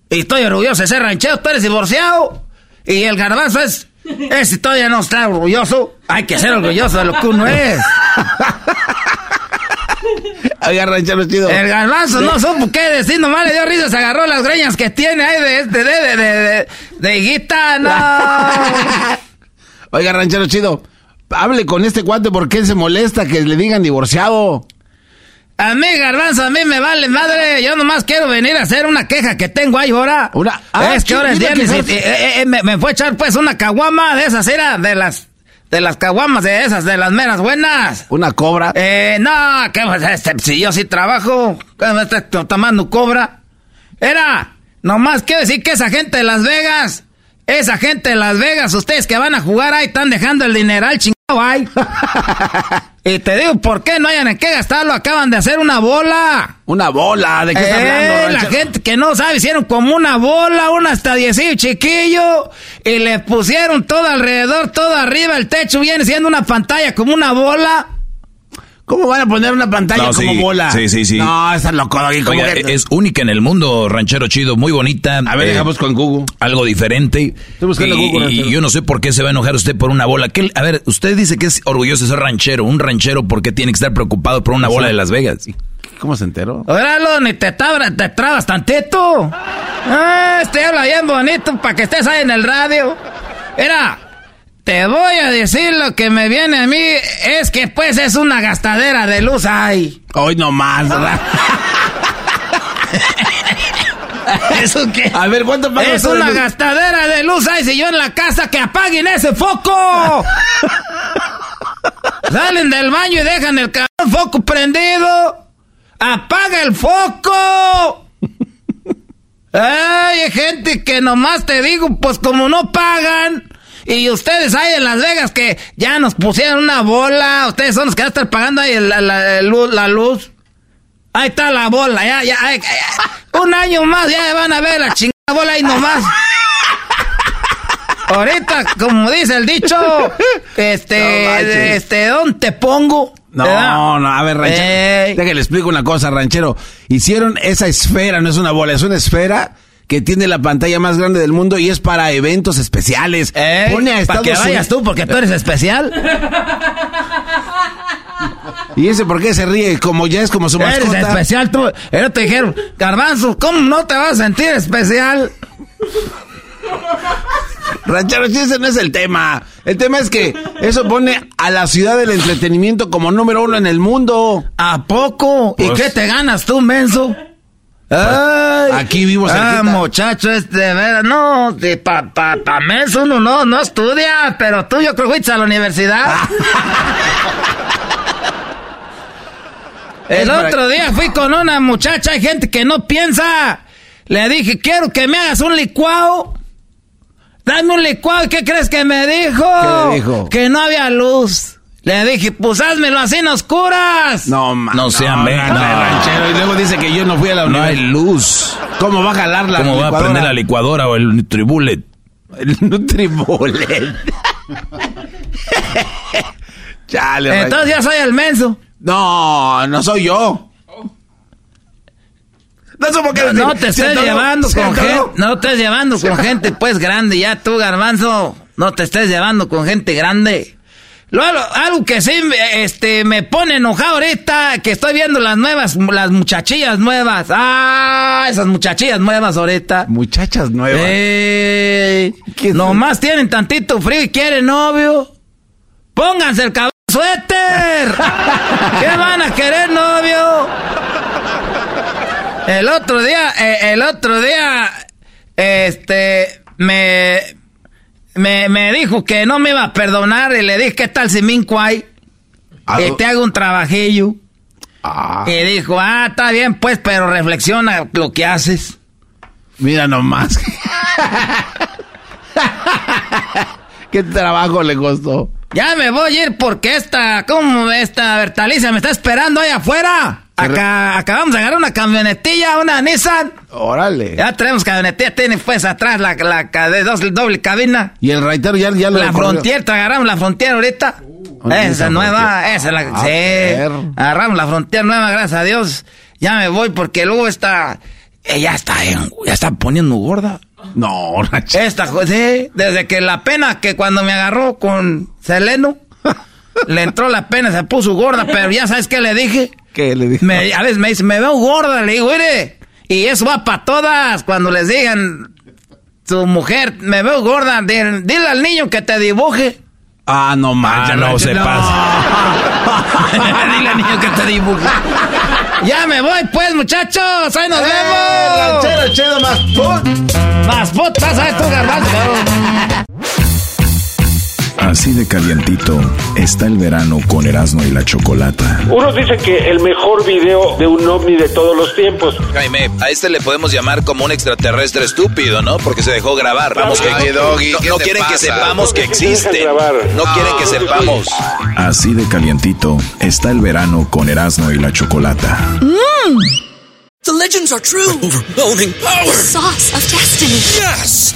[SPEAKER 5] Y estoy orgulloso de ser ranchero, tú eres divorciado. Y el garbanzo es, ese todavía no está orgulloso. Hay que ser orgulloso de lo que uno es.
[SPEAKER 8] Oiga, ranchero chido.
[SPEAKER 5] El garbanzo no supo qué decir, nomás le dio risa, se agarró las greñas que tiene ahí de, de, de, de, de, de, de higuita, no.
[SPEAKER 8] Oiga, ranchero chido. Hable con este cuate porque él se molesta que le digan divorciado.
[SPEAKER 5] A mí, garbanzo, a mí me vale madre. Yo nomás quiero venir a hacer una queja que tengo ahí ahora.
[SPEAKER 8] Una- ah,
[SPEAKER 5] es que ahora es viernes y, eh, eh, me, me fue a echar pues una caguama de esas, era de las, de las caguamas de esas, de las meras buenas.
[SPEAKER 8] Una cobra.
[SPEAKER 5] Eh, no, que pues, este, si yo sí trabajo, ¿qué me está to- tomando cobra? Era, nomás quiero decir que esa gente de Las Vegas, esa gente de Las Vegas, ustedes que van a jugar ahí están dejando el dineral chingado y te digo, ¿por qué no hayan en qué gastarlo? Acaban de hacer una bola.
[SPEAKER 8] Una bola. ¿De qué
[SPEAKER 5] Eh,
[SPEAKER 8] hablando,
[SPEAKER 5] la gente que no sabe hicieron como una bola, una hasta 10 chiquillo, y le pusieron todo alrededor, todo arriba, el techo viene siendo una pantalla como una bola.
[SPEAKER 8] ¿Cómo van a poner una pantalla
[SPEAKER 6] No,
[SPEAKER 8] como
[SPEAKER 6] sí,
[SPEAKER 8] bola?
[SPEAKER 6] sí, sí, sí.
[SPEAKER 8] No, está loco, Doggy. ¿cómo
[SPEAKER 6] Oiga,
[SPEAKER 8] que-
[SPEAKER 6] es única en el mundo, ranchero chido, muy bonita.
[SPEAKER 8] A ver,
[SPEAKER 6] eh,
[SPEAKER 8] dejamos con Google.
[SPEAKER 6] algo diferente.
[SPEAKER 8] buscando
[SPEAKER 6] y,
[SPEAKER 8] Google,
[SPEAKER 6] y yo no sé por qué se va a enojar usted por una bola. ¿Qué- a ver, usted dice que es orgulloso de ser ranchero. Un ranchero, ¿por qué tiene que estar preocupado por una bola de Las Vegas?
[SPEAKER 8] ¿Cómo se enteró?
[SPEAKER 5] Óralo, ni te, tabra- te trabas tantito. Ah, este habla bien bonito para que estés ahí en el radio. Mira, te voy a decir lo que me viene a mí. Es que pues es una gastadera de luz ahí.
[SPEAKER 8] Hoy no más, ¿verdad?
[SPEAKER 5] ¿Eso qué?
[SPEAKER 8] A ver, ¿cuánto pagas
[SPEAKER 5] Es una gastadera de luz ahí. Si yo en la casa que apaguen ese foco. Salen del baño y dejan el foco prendido. Apaga el foco. Ay, gente que nomás te digo, pues como no pagan. Y ustedes ahí en Las Vegas que ya nos pusieron una bola. Ustedes son los que van a estar pagando ahí la, la- la luz, la luz. Ahí está la bola, ya, ya, ay, Un año más ya van a ver la chingada bola ahí nomás. Ahorita, como dice el dicho, este,
[SPEAKER 8] No
[SPEAKER 5] este, ¿dónde te pongo? ¿Verdad?
[SPEAKER 8] No, no, a ver, ranchero.
[SPEAKER 5] Ey.
[SPEAKER 8] Deja que le explico una cosa, ranchero. Hicieron esa esfera, no es una bola, es una esfera que tiene la pantalla más grande del mundo y es para eventos especiales.
[SPEAKER 5] Ey,
[SPEAKER 8] Pone a
[SPEAKER 5] para
[SPEAKER 8] Estados
[SPEAKER 5] que vayas tú, porque tú eres especial.
[SPEAKER 8] ¿Y ese por qué se ríe? Como ya es como su
[SPEAKER 5] Eres
[SPEAKER 8] mascota.
[SPEAKER 5] especial tú. Pero te dijeron, Garbanzo, ¿cómo no te vas a sentir especial?
[SPEAKER 8] Ranchero, ese no es el tema. El tema es que eso pone a la ciudad del entretenimiento como número uno en el mundo.
[SPEAKER 5] ¿A poco? ¿Y
[SPEAKER 8] Pues-
[SPEAKER 5] qué te ganas tú, menso? Ay,
[SPEAKER 8] aquí vivo
[SPEAKER 5] Ah,
[SPEAKER 8] cerquita.
[SPEAKER 5] muchacho, este, veras, no, de pa, pa, pa menso uno no, no estudia, pero tú yo creo que fuiste a la universidad. El otro día fui con una muchacha, hay gente que no piensa. Le dije, quiero que me hagas un licuado. Dame un licuado, ¿y qué crees que me dijo?
[SPEAKER 8] ¿Qué le dijo?
[SPEAKER 5] Que no había luz. Le dije, pues házmelo así en oscuras.
[SPEAKER 8] No, ma-
[SPEAKER 6] No sean
[SPEAKER 8] no, no, ranchero. Y luego dice que yo no fui a la
[SPEAKER 6] No hay luz.
[SPEAKER 8] ¿Cómo va a jalar la
[SPEAKER 6] ¿Cómo va a prender la licuadora o el Nutribullet?
[SPEAKER 8] El Nutribullet. Chale, ranchero.
[SPEAKER 5] Entonces ya soy el menso.
[SPEAKER 8] No, no soy yo. No supo qué
[SPEAKER 5] No, te
[SPEAKER 8] atoró,
[SPEAKER 5] llevando con gente, no te estés llevando con gente pues grande, ya tú garbanzo, no te estés llevando con gente grande. Lo- algo que sí este, me pone enojado ahorita, que estoy viendo las nuevas, las muchachillas nuevas. Ah, esas muchachillas nuevas ahorita.
[SPEAKER 8] Muchachas nuevas.
[SPEAKER 5] Eh, nomás tienen tantito frío y quieren novio. Pónganse el cabrón suéter. ¿Qué van a querer novio? El otro día, eh, el otro día, este, me, me, me dijo que no me iba a perdonar y le dije, ¿qué tal si me incuay? Y te hago un trabajillo. Y dijo, ah, está bien, pues, pero reflexiona lo que haces.
[SPEAKER 8] Mira nomás. ¿Qué trabajo le costó?
[SPEAKER 5] Ya me voy a ir porque esta, ¿cómo esta Bertalicia me está esperando ahí afuera? Acá, acabamos de agarrar una camionetilla, una Nissan.
[SPEAKER 8] Órale.
[SPEAKER 5] Ya tenemos camionetilla, tiene pues atrás la, la, de dos, doble cabina.
[SPEAKER 8] Y el raitero ya, ya lo
[SPEAKER 5] La. Frontier, te agarramos la Frontier ahorita.
[SPEAKER 8] ¿dónde
[SPEAKER 5] esa nueva,
[SPEAKER 8] Frontier?
[SPEAKER 5] esa es la
[SPEAKER 8] Ah,
[SPEAKER 5] sí.
[SPEAKER 8] perro.
[SPEAKER 5] Agarramos la Frontier nueva, gracias a Dios. Ya me voy porque luego está, ella está, en- ya está poniendo gorda.
[SPEAKER 8] No,
[SPEAKER 5] Esta, jo- sí, desde que la pena que cuando me agarró con Seleno, le entró la pena, se puso gorda, pero ya sabes qué le dije.
[SPEAKER 8] ¿Qué le dije?
[SPEAKER 5] Me, a veces me dice, me veo gorda, le digo, mire, y eso va para todas, cuando les digan, tu mujer, me veo gorda, dile, dile al niño que te dibuje.
[SPEAKER 8] Ah, no manches.
[SPEAKER 6] Ah, no se
[SPEAKER 5] dile al niño que te dibuje. Ya me voy pues, muchachos, ahí nos
[SPEAKER 8] ¡Eh,
[SPEAKER 5] vemos.
[SPEAKER 8] ranchero chido más put!
[SPEAKER 5] Más putas, ¿sabes tú, garbanzo?
[SPEAKER 2] Así de calientito está el verano con Erasmo y la Chocolata.
[SPEAKER 15] Unos dicen que el mejor video de un ovni de todos los tiempos.
[SPEAKER 6] Jaime, a este le podemos llamar como un extraterrestre estúpido, ¿no? Porque se dejó grabar. Vamos que
[SPEAKER 3] Ay, Doggy,
[SPEAKER 6] no,
[SPEAKER 3] ¿qué
[SPEAKER 6] no quieren que
[SPEAKER 3] pasa?
[SPEAKER 6] sepamos que
[SPEAKER 15] ¿Por qué se dejan
[SPEAKER 6] existen.
[SPEAKER 15] grabar?
[SPEAKER 6] No quieren que sepamos.
[SPEAKER 2] Así de calientito está el verano con Erasmo y la Chocolata.
[SPEAKER 16] The legends are true. overwhelming power! The sauce of destiny.
[SPEAKER 17] Yes!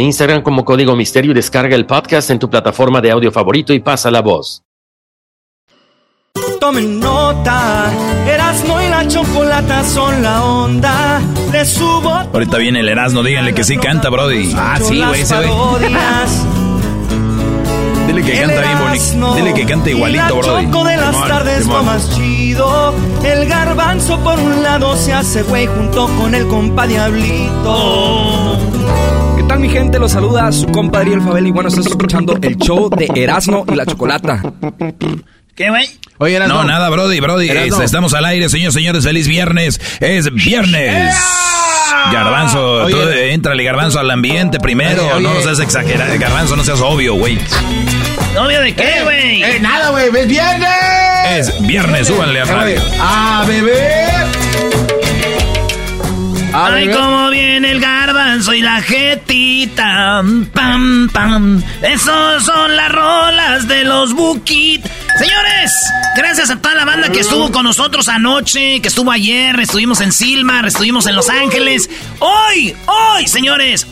[SPEAKER 18] Instagram como Código Misterio y descarga el podcast en tu plataforma de audio favorito y pasa la voz.
[SPEAKER 4] Tomen nota, Erasmo y la chocolata son la onda. Le subo
[SPEAKER 6] Ahorita viene el Erasmo, díganle que sí canta, Brody. Ah, sí, güey, ese güey. Dile que canta bien bonito. Dile que canta igualito, Brody.
[SPEAKER 4] choco de las tardes lo más chido. El garbanzo por un lado se hace güey junto con el compa Diablito.
[SPEAKER 19] ¿Qué tal mi gente? Los saluda su compadre El Fabel y bueno, estás escuchando el show de Erasmo y la Chocolata.
[SPEAKER 5] ¿Qué, güey?
[SPEAKER 8] Oye, Erasmo.
[SPEAKER 6] No, nada, Brody, Brody. Este, estamos al aire, señores, señores. Feliz viernes. Es viernes. Garbanzo,
[SPEAKER 8] Oye.
[SPEAKER 6] tú, eh, éntrale, Garbanzo, al ambiente primero.
[SPEAKER 8] Oye, oye.
[SPEAKER 6] No seas exagerado. Garbanzo, no seas obvio, güey.
[SPEAKER 5] ¿Novio de qué, güey?
[SPEAKER 8] Eh, nada, güey, ¡es viernes!
[SPEAKER 6] Es viernes, súbanle a radio.
[SPEAKER 8] ¡A beber! A
[SPEAKER 5] Ay,
[SPEAKER 8] beber.
[SPEAKER 5] cómo viene el garbanzo y la jetita. Pam, pam. Esos son las rolas de los Bukit. Señores, gracias a toda la banda que estuvo con nosotros anoche, que estuvo ayer, estuvimos en Silmar, estuvimos en Los Ángeles. Hoy, hoy, señores,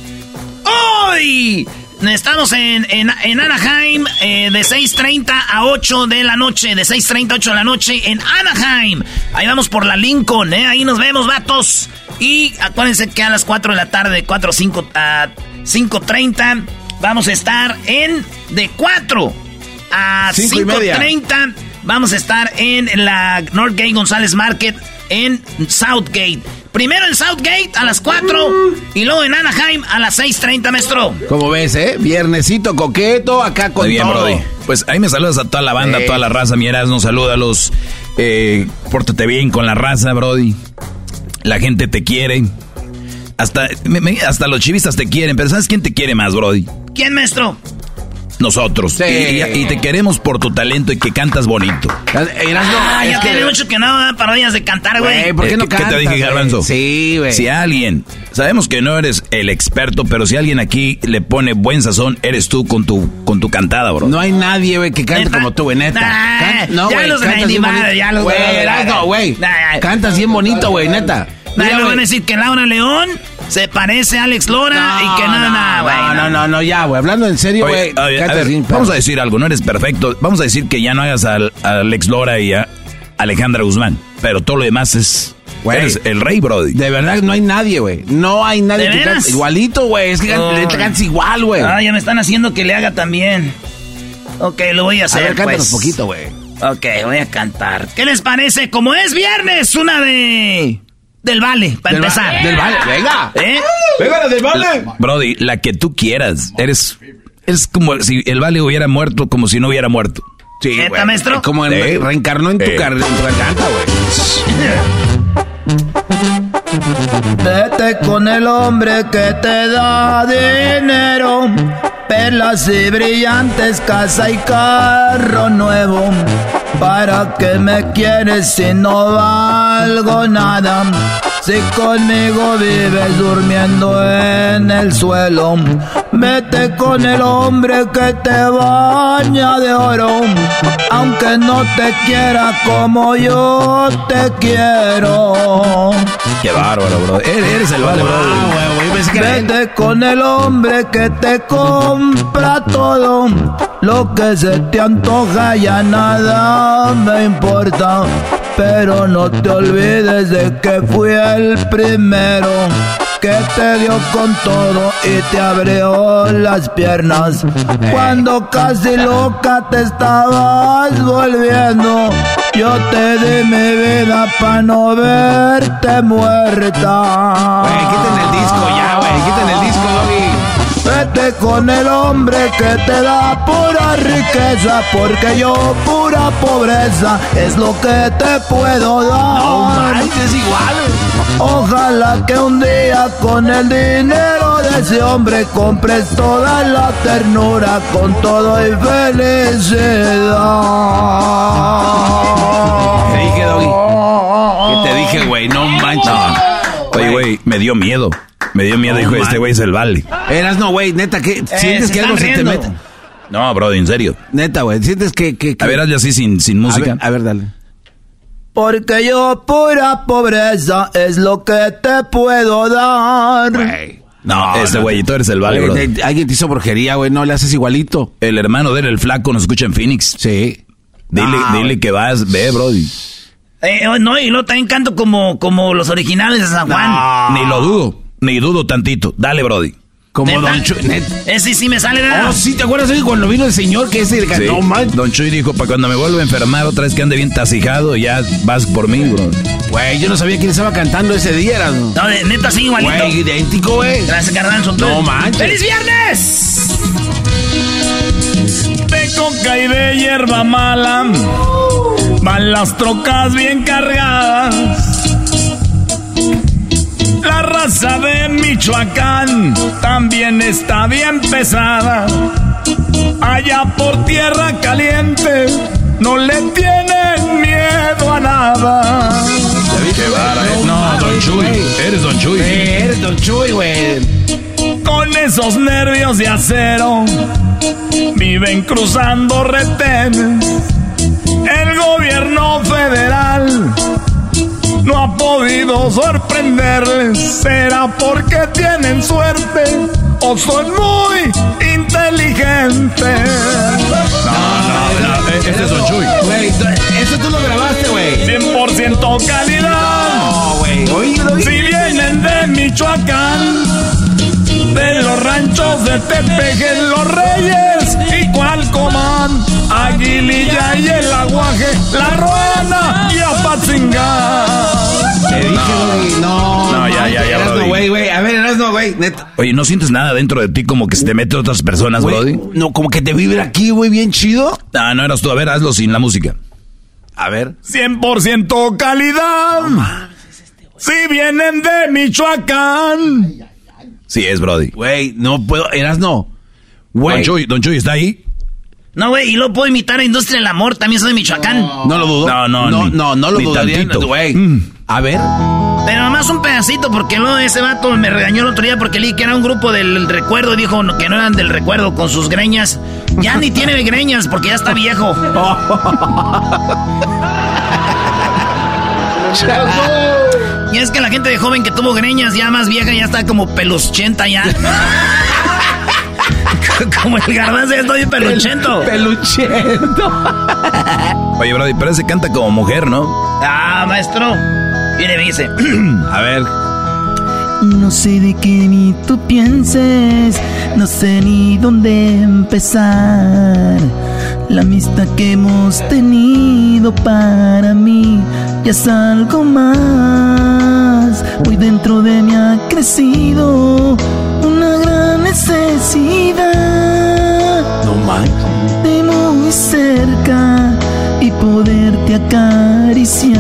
[SPEAKER 5] hoy. Estamos en, en, en Anaheim eh, de 6.30 a 8 de la noche, de 6.30 a 8 de la noche en Anaheim. Ahí vamos por la Lincoln, ¿eh? Ahí nos vemos, vatos. Y acuérdense que a las 4 de la tarde, 4 5 a 5.30, vamos a estar en de 4 a
[SPEAKER 8] Cinco y media.
[SPEAKER 5] 5.30. Vamos a estar en la Northgate González Market en Southgate. Primero en Southgate a las 4 y luego en Anaheim a las 6.30, maestro.
[SPEAKER 8] Como ves, eh? Viernesito coqueto, acá con
[SPEAKER 6] Muy bien,
[SPEAKER 8] todo.
[SPEAKER 6] Brody. Pues ahí me saludas a toda la banda, a toda la raza. Mi Erasmo, salúdalos. Eh, pórtate bien con la raza, Brody. La gente te quiere. Hasta, hasta los chivistas te quieren, pero ¿sabes quién te quiere más, Brody?
[SPEAKER 5] ¿Quién, maestro?
[SPEAKER 6] Nosotros.
[SPEAKER 8] Sí.
[SPEAKER 6] Y, y- y te queremos por tu talento y que cantas bonito.
[SPEAKER 5] Ah, ya tiene mucho que no da parodias de cantar, güey.
[SPEAKER 8] ¿por qué
[SPEAKER 6] Eh,
[SPEAKER 8] no
[SPEAKER 6] ¿qué- qué te
[SPEAKER 8] cantas,
[SPEAKER 6] dije? Garbanzo?
[SPEAKER 8] Sí, güey.
[SPEAKER 6] Si alguien, sabemos que no eres el experto, pero si alguien aquí le pone buen sazón, eres tú con tu, con tu cantada, bro.
[SPEAKER 8] No hay nadie, güey, que cante
[SPEAKER 5] ¿Neta?
[SPEAKER 8] como tú, güey, neta.
[SPEAKER 5] Nah,
[SPEAKER 8] Can- no,
[SPEAKER 5] ya
[SPEAKER 8] güey,
[SPEAKER 5] los
[SPEAKER 8] cantas bonito.
[SPEAKER 5] ya los de
[SPEAKER 8] Güey,
[SPEAKER 5] la-
[SPEAKER 8] Erasmo, güey. Cantas bien bonito, güey, neta.
[SPEAKER 5] Nadie le van a decir que Laura León se parece a Alex Lora y que nada, nada, güey.
[SPEAKER 8] No, no, no, no, ya, güey. Hablando en serio, güey.
[SPEAKER 6] a ver, vamos a decir algo, no eres perfecto. Vamos a decir que ya no hagas a Alex Lora y a Alejandra Guzmán, pero todo lo demás es...
[SPEAKER 8] Güey.
[SPEAKER 6] Eres el rey, Brody.
[SPEAKER 8] De verdad, no hay nadie, güey. No hay nadie
[SPEAKER 5] ¿De
[SPEAKER 8] que
[SPEAKER 5] veras?
[SPEAKER 8] cante igualito, güey. Es que
[SPEAKER 5] Oh.
[SPEAKER 8] le cantas igual, güey.
[SPEAKER 5] Ah, ya me están haciendo que le haga también. Ok, lo voy a
[SPEAKER 8] a
[SPEAKER 5] hacer,
[SPEAKER 8] ver, cántanos
[SPEAKER 5] pues.
[SPEAKER 8] poquito, güey.
[SPEAKER 5] Ok, voy a cantar. ¿Qué les parece? Como es viernes, una de... Del Vale, para
[SPEAKER 8] Del va-
[SPEAKER 5] empezar.
[SPEAKER 8] del Vale, venga.
[SPEAKER 5] ¿Eh?
[SPEAKER 8] Venga, la del vale.
[SPEAKER 6] Brody, la que tú quieras. Eres... Es como si el Vale hubiera muerto, como si no hubiera muerto.
[SPEAKER 8] Sí,
[SPEAKER 5] ¿Neta,
[SPEAKER 8] güey.
[SPEAKER 5] maestro?
[SPEAKER 8] Como en-
[SPEAKER 6] Eh.
[SPEAKER 8] reencarnó en tu
[SPEAKER 6] Eh.
[SPEAKER 8] carrera, en tu garganta, güey.
[SPEAKER 4] Vete con el hombre que te da dinero, perlas y brillantes, casa y carro nuevo. ¿Para qué me quieres si no valgo nada? Si conmigo vives durmiendo en el suelo, vete con el hombre que te baña de oro, aunque no te quiera como yo te quiero.
[SPEAKER 6] Qué bárbaro, bro. Eres, el Vale,
[SPEAKER 8] Ah.
[SPEAKER 4] Vete con el hombre que te compra todo. Lo que se te antoja ya nada me importa. Pero no te olvides de que fui el primero que te dio con todo y te abrió las piernas. Cuando casi loca te estabas volviendo, yo te di mi vida para no verte muerta.
[SPEAKER 8] Güey, quiten el disco ya, güey. Quiten el disco.
[SPEAKER 4] Vete con el hombre que te da pura riqueza, porque yo pura pobreza es lo que te puedo dar.
[SPEAKER 8] No manches, igual.
[SPEAKER 4] Ojalá que un día con el dinero de ese hombre compres toda la ternura con todo y felicidad.
[SPEAKER 8] Te dije, Doggy. ¿Qué te dije, güey? No manches.
[SPEAKER 6] Oye, güey, me dio miedo. Me dio miedo,
[SPEAKER 8] No,
[SPEAKER 6] dijo,
[SPEAKER 8] man.
[SPEAKER 6] este güey es el Vale.
[SPEAKER 8] Eras no, güey, neta, ¿qué? ¿Sientes
[SPEAKER 5] se
[SPEAKER 8] que algo
[SPEAKER 5] están
[SPEAKER 8] se te
[SPEAKER 5] riendo.
[SPEAKER 8] mete?
[SPEAKER 6] No, Brody, en serio.
[SPEAKER 8] Neta, güey, ¿sientes que... que, que-
[SPEAKER 6] A ver, hazle así sin, sin
[SPEAKER 8] a
[SPEAKER 6] música.
[SPEAKER 8] ver, a ver, dale.
[SPEAKER 4] Porque yo pura pobreza es lo que te puedo dar.
[SPEAKER 6] No, este güey, tú eres el Vale,
[SPEAKER 8] de- alguien te hizo brujería, güey, no le haces igualito.
[SPEAKER 6] El hermano de él, el flaco, nos escucha en Phoenix.
[SPEAKER 8] Sí.
[SPEAKER 6] Dile,
[SPEAKER 8] Ah,
[SPEAKER 6] dile
[SPEAKER 8] güey.
[SPEAKER 6] que vas, ve, Brody.
[SPEAKER 5] Eh, oh, no, y luego también canto como, como los originales de San Juan.
[SPEAKER 6] Ni lo dudo, ni dudo tantito. Dale, Brody.
[SPEAKER 8] Como
[SPEAKER 5] ¿Neta?
[SPEAKER 8] Don Chuy.
[SPEAKER 5] Ese sí me sale, ¿verdad?
[SPEAKER 8] Oh, sí, ¿te acuerdas de cuando vino el señor que ese...
[SPEAKER 6] Sí.
[SPEAKER 8] No manches.
[SPEAKER 6] Don Chuy dijo, para cuando me vuelva a enfermar otra vez que ande bien tasijado, ya vas por mí, bro.
[SPEAKER 8] Güey, yo no sabía quién estaba cantando ese día, eras, ¿no?
[SPEAKER 5] No, de- neta, sí, igualito.
[SPEAKER 8] Güey, idéntico, güey.
[SPEAKER 5] Gracias, Garbanzo.
[SPEAKER 8] No manches.
[SPEAKER 5] ¡Feliz viernes!
[SPEAKER 7] De coca y de hierba mala, van las trocas bien cargadas. La raza de Michoacán también está bien pesada. Allá por tierra caliente no le tienen miedo a nada.
[SPEAKER 6] Qué vara, eh. No, Don Chuy. Eres Don Chuy.
[SPEAKER 8] Eh, eres Don Chuy, güey.
[SPEAKER 7] Con esos nervios de acero viven cruzando retenes. El gobierno federal no ha podido sorprenderles. ¿Será porque tienen suerte o son muy inteligentes?
[SPEAKER 6] Este es Don Chuy.
[SPEAKER 8] Güey, eso tú lo grabaste, güey.
[SPEAKER 7] 100% calidad.
[SPEAKER 8] No, güey.
[SPEAKER 7] Si vienen
[SPEAKER 20] Michoacán. De los ranchos de Tepeje, los Reyes y Aguililla y el aguaje, la ruana y Apatzingán.
[SPEAKER 8] Te dije, güey, no.
[SPEAKER 6] No, ya, ya, ya,
[SPEAKER 8] Erasno,
[SPEAKER 6] Brody.
[SPEAKER 8] güey, güey. A ver, Erasno, güey, neta.
[SPEAKER 6] Oye, ¿no sientes nada dentro de ti como que se te mete otras personas,
[SPEAKER 8] Güey,
[SPEAKER 6] Brody?
[SPEAKER 8] No, como que te vibra aquí, güey, bien chido.
[SPEAKER 6] Ah, no eras tú. A ver, hazlo sin la música.
[SPEAKER 8] A ver.
[SPEAKER 20] 100% calidad. Si vienen de Michoacán.
[SPEAKER 6] Sí es, Brody.
[SPEAKER 8] Güey, no puedo. Erasno.
[SPEAKER 6] Don
[SPEAKER 8] Güey.
[SPEAKER 6] Chuy, Don Chuy está ahí.
[SPEAKER 5] No, güey, y lo puedo imitar a Industria del Amor, también soy de Michoacán.
[SPEAKER 8] No lo dudo.
[SPEAKER 6] No, no,
[SPEAKER 8] no,
[SPEAKER 6] ni-
[SPEAKER 8] no, no lo dudaría,
[SPEAKER 6] tantito.
[SPEAKER 8] güey.
[SPEAKER 6] Mm.
[SPEAKER 8] A ver.
[SPEAKER 5] Pero nomás un pedacito, porque luego ese vato me regañó el otro día porque leí que era un grupo del recuerdo y dijo que no eran del recuerdo con sus greñas. Ya ni tiene greñas porque ya está viejo. y es que la gente de joven que tuvo greñas ya más vieja ya está como peluchenta ya. como el garbanzo ya estoy peluchento.
[SPEAKER 8] Peluchento.
[SPEAKER 6] Oye, Brody, pero ese canta como mujer, ¿no?
[SPEAKER 5] Ah, maestro. Mire, me dice.
[SPEAKER 8] A ver.
[SPEAKER 21] No sé de qué ni tú pienses, no sé ni dónde empezar. La amistad que hemos tenido para mí ya es algo más. Hoy dentro de mí ha crecido una gran necesidad
[SPEAKER 8] No manches.
[SPEAKER 21] de muy cerca y poderte acariciar.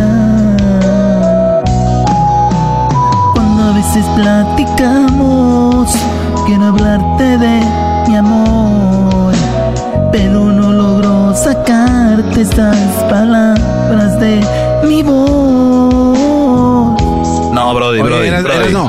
[SPEAKER 21] Cuando a veces platicamos, quiero hablarte de mi amor, pero no logro sacarte estas palabras de mi voz.
[SPEAKER 6] No, Brody, Brody,
[SPEAKER 8] Eras-
[SPEAKER 6] Brody.
[SPEAKER 8] Erasno.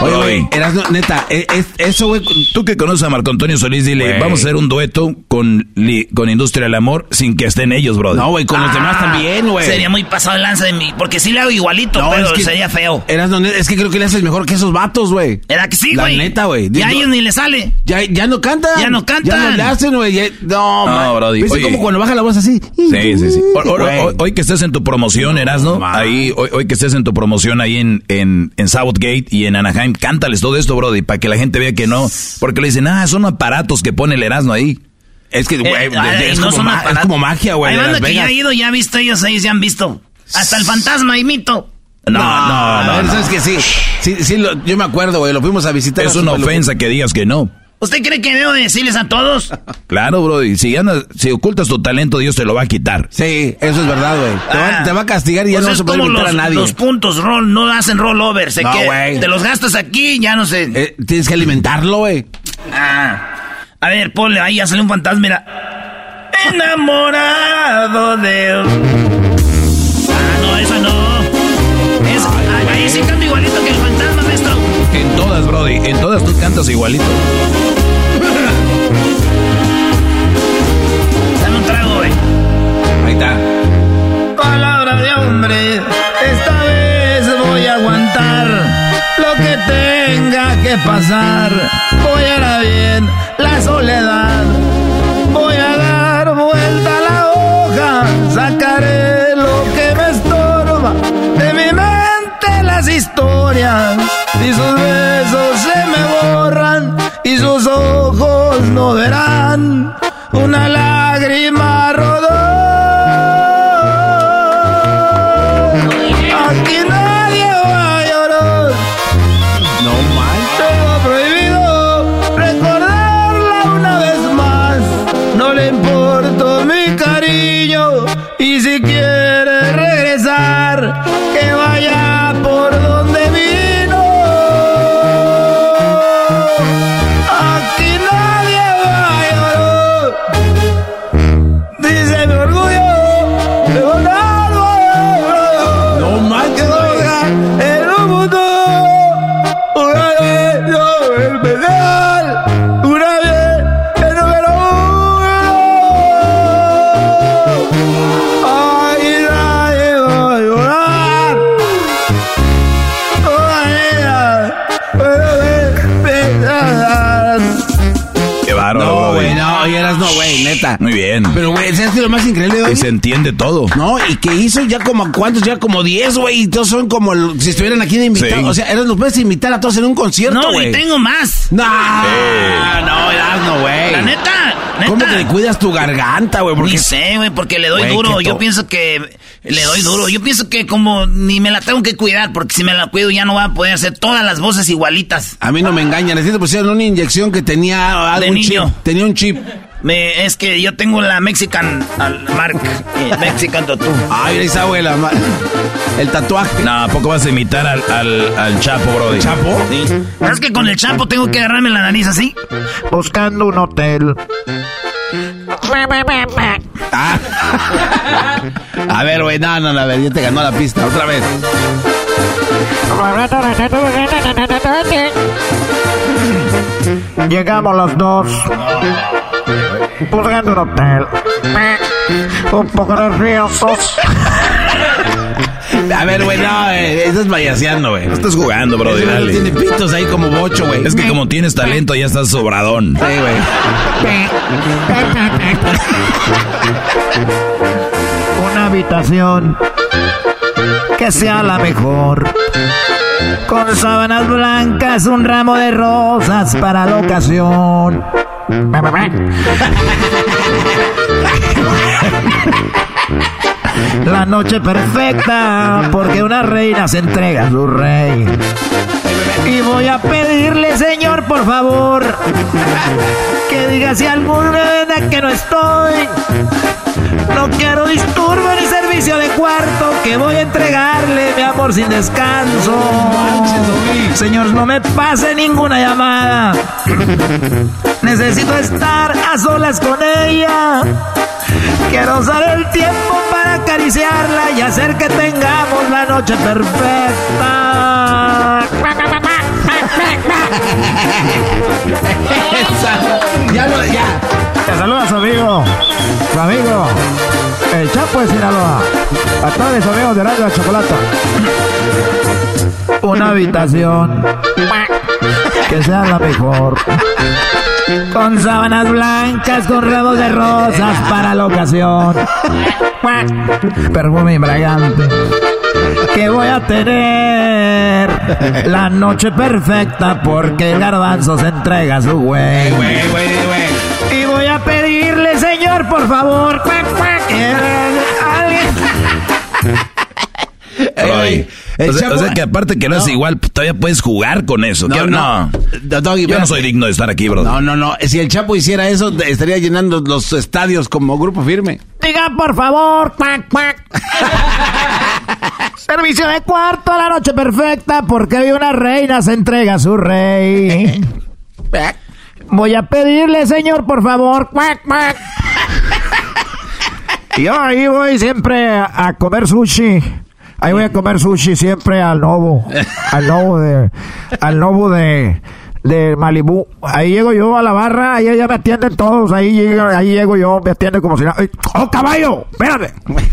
[SPEAKER 8] Oye, güey. Erasno, neta, e- es- eso, güey.
[SPEAKER 6] Tú que conoces a Marco Antonio Solís, dile, vamos a hacer un dueto con, li- con Industria del Amor sin que estén ellos, Brody.
[SPEAKER 8] No, güey, con los demás también, güey.
[SPEAKER 5] Sería muy pasado de lanza de mí, porque sí le hago igualito,
[SPEAKER 8] No,
[SPEAKER 5] pero
[SPEAKER 8] es que-
[SPEAKER 5] sería feo.
[SPEAKER 8] Erasno, es que creo que le haces mejor que esos vatos, güey.
[SPEAKER 5] ¿Era que sí,
[SPEAKER 8] La
[SPEAKER 5] güey?
[SPEAKER 8] neta, güey.
[SPEAKER 5] Ya a ellos ni le sale.
[SPEAKER 8] Ya, ya no cantan.
[SPEAKER 5] Ya no cantan.
[SPEAKER 8] Ya no le hacen, güey. No,
[SPEAKER 6] No,
[SPEAKER 8] man.
[SPEAKER 6] Brody,
[SPEAKER 8] ¿Viste
[SPEAKER 6] oye.
[SPEAKER 8] como cuando baja la voz así?
[SPEAKER 6] Sí, sí, sí. Hoy que estés en tu promoción, Erasno, ahí, hoy, hoy que estés en tu promoción ahí en, en, en Southgate y en Anaheim, cántales todo esto, Brody, para que la gente vea que no. Porque le dicen, ah, son aparatos que pone el Erasno ahí.
[SPEAKER 8] Es que, güey,
[SPEAKER 5] Eh,
[SPEAKER 8] es,
[SPEAKER 5] no
[SPEAKER 8] como es como magia, güey.
[SPEAKER 5] Hay banda que ya ha ido, ya ha visto ellos, ellos ya han visto. Hasta el fantasma y mito.
[SPEAKER 6] No, no, no.
[SPEAKER 8] ver,
[SPEAKER 6] no.
[SPEAKER 8] ¿sabes que sí? Sí, sí, lo- yo me acuerdo, güey. Lo fuimos a visitar.
[SPEAKER 6] Es
[SPEAKER 8] a
[SPEAKER 6] una ofensa que digas que no.
[SPEAKER 5] ¿Usted cree que debo decirles a todos?
[SPEAKER 6] Claro, Brody, si andas, si ocultas tu talento, Dios te lo va a quitar.
[SPEAKER 8] Sí, eso es verdad, güey. Te, va-
[SPEAKER 5] Ah.
[SPEAKER 8] te va a castigar y ya
[SPEAKER 5] Pues
[SPEAKER 8] no vas a poder a nadie.
[SPEAKER 5] los puntos roll, no hacen rollover. Se
[SPEAKER 8] No,
[SPEAKER 5] que
[SPEAKER 8] güey.
[SPEAKER 5] te los gastas aquí, ya no sé.
[SPEAKER 8] Eh, tienes que alimentarlo, güey.
[SPEAKER 5] Ah. A ver, ponle ahí, ya sale un fantasma, mira. Enamorado de... Ah, no, eso no. Es, ah, ahí sí canto igualito que el fantasma, maestro.
[SPEAKER 6] En todas, Brody, en todas tú cantas igualito.
[SPEAKER 5] Tenga que pasar. Voy a la bien la soledad. Voy a dar vuelta a la hoja, sacaré lo que me estorba de mi mente las historias. Y sus besos se me borran y sus ojos no verán una lágrima rodó.
[SPEAKER 6] Muy bien.
[SPEAKER 8] Pero, güey, ¿sabes qué es lo más increíble, güey?
[SPEAKER 6] Y se entiende todo.
[SPEAKER 8] No, y que hizo ya como, ¿cuántos? Ya como 10, güey, y todos son como el- si estuvieran aquí de invitados.
[SPEAKER 6] Sí.
[SPEAKER 8] O sea, eras, los puedes invitar a todos en un concierto,
[SPEAKER 5] No,
[SPEAKER 8] güey.
[SPEAKER 5] y tengo más.
[SPEAKER 8] No, no, Erasmo, güey.
[SPEAKER 5] La neta, neta.
[SPEAKER 8] ¿Cómo que le cuidas tu garganta, güey? Porque
[SPEAKER 5] Ni sé, güey, porque le doy duro. Yo pienso que le doy duro. Yo pienso que como ni me la tengo que cuidar, porque si me la cuido ya no va a poder hacer todas las voces igualitas.
[SPEAKER 8] a mí no me engañan. Les pusieron una inyección que tenía algo
[SPEAKER 5] De niño.
[SPEAKER 8] chip. Tenía un chip.
[SPEAKER 5] Me, es que yo tengo la Mexican al Mark, eh, Mexican Tattoo.
[SPEAKER 8] Ay, ahí está, güey, la ma- el tatuaje.
[SPEAKER 6] No, ¿a poco vas a imitar al, al, al Chapo, Brody?
[SPEAKER 8] ¿Chapo?
[SPEAKER 5] Sí. ¿Sabes que con el chapo tengo que agarrarme la nariz así? Buscando un hotel.
[SPEAKER 8] Ah. A ver, güey, no, no, no, a ver, ya te ganó la pista. Otra vez.
[SPEAKER 22] Llegamos los dos. Buscando un hotel. Un poco nerviosos.
[SPEAKER 8] A ver, güey, no, eh, eso es payaseando, güey.
[SPEAKER 6] No estás jugando,
[SPEAKER 8] güey
[SPEAKER 6] dale.
[SPEAKER 8] Tiene pitos ahí como bocho, güey.
[SPEAKER 6] Es que como tienes talento ya estás sobradón.
[SPEAKER 8] Sí, güey.
[SPEAKER 22] Una habitación que sea la mejor. Con sábanas blancas, un ramo de rosas para la ocasión. La noche perfecta, porque una reina se entrega a su rey. Y voy a pedirle, señor, por favor, que diga si alguna vez que no estoy. No quiero disturbo ni servicio de cuarto, que voy a entregarle mi amor sin descanso. Señor, no me pase ninguna llamada. Necesito estar a solas con ella. Quiero usar el tiempo para acariciarla y hacer que tengamos la noche perfecta.
[SPEAKER 8] Ya, lo- ya.
[SPEAKER 22] Te saluda su amigo, su amigo, el Chapo de Sinaloa. A todos amigos de Radio La Chocolata. Una habitación que sea la mejor. Con sábanas blancas, con ramos de rosas para la ocasión. Perfume embriagante. Que voy a tener la noche perfecta porque el garbanzo se entrega a su güey,
[SPEAKER 8] güey.
[SPEAKER 22] Por favor, cuac, cuac, que alguien...
[SPEAKER 6] Brody.
[SPEAKER 8] el
[SPEAKER 6] O sea, o sea que aparte que no, es igual, todavía puedes jugar con eso.
[SPEAKER 8] No,
[SPEAKER 6] ¿Qué-
[SPEAKER 8] no.
[SPEAKER 6] no.
[SPEAKER 8] Doggy,
[SPEAKER 6] Yo no soy digno de estar aquí, bro.
[SPEAKER 8] No, no, no. Si el Chapo hiciera eso, estaría llenando los estadios como grupo firme.
[SPEAKER 22] Diga, por favor, cuac, cuac. Servicio de cuarto a la noche perfecta porque hoy una reina se entrega a su rey. Voy a pedirle, señor, por favor, cuac, cuac. Yo ahí voy siempre a, a comer sushi. Ahí voy a comer sushi siempre al Novo. Al Novo de... Al Novo de... De Malibú. Ahí llego yo a la barra, ahí ya me atienden todos. Ahí, llego- ahí llego yo, me atienden como si nada. ¡Oh, caballo! ¡Espérate!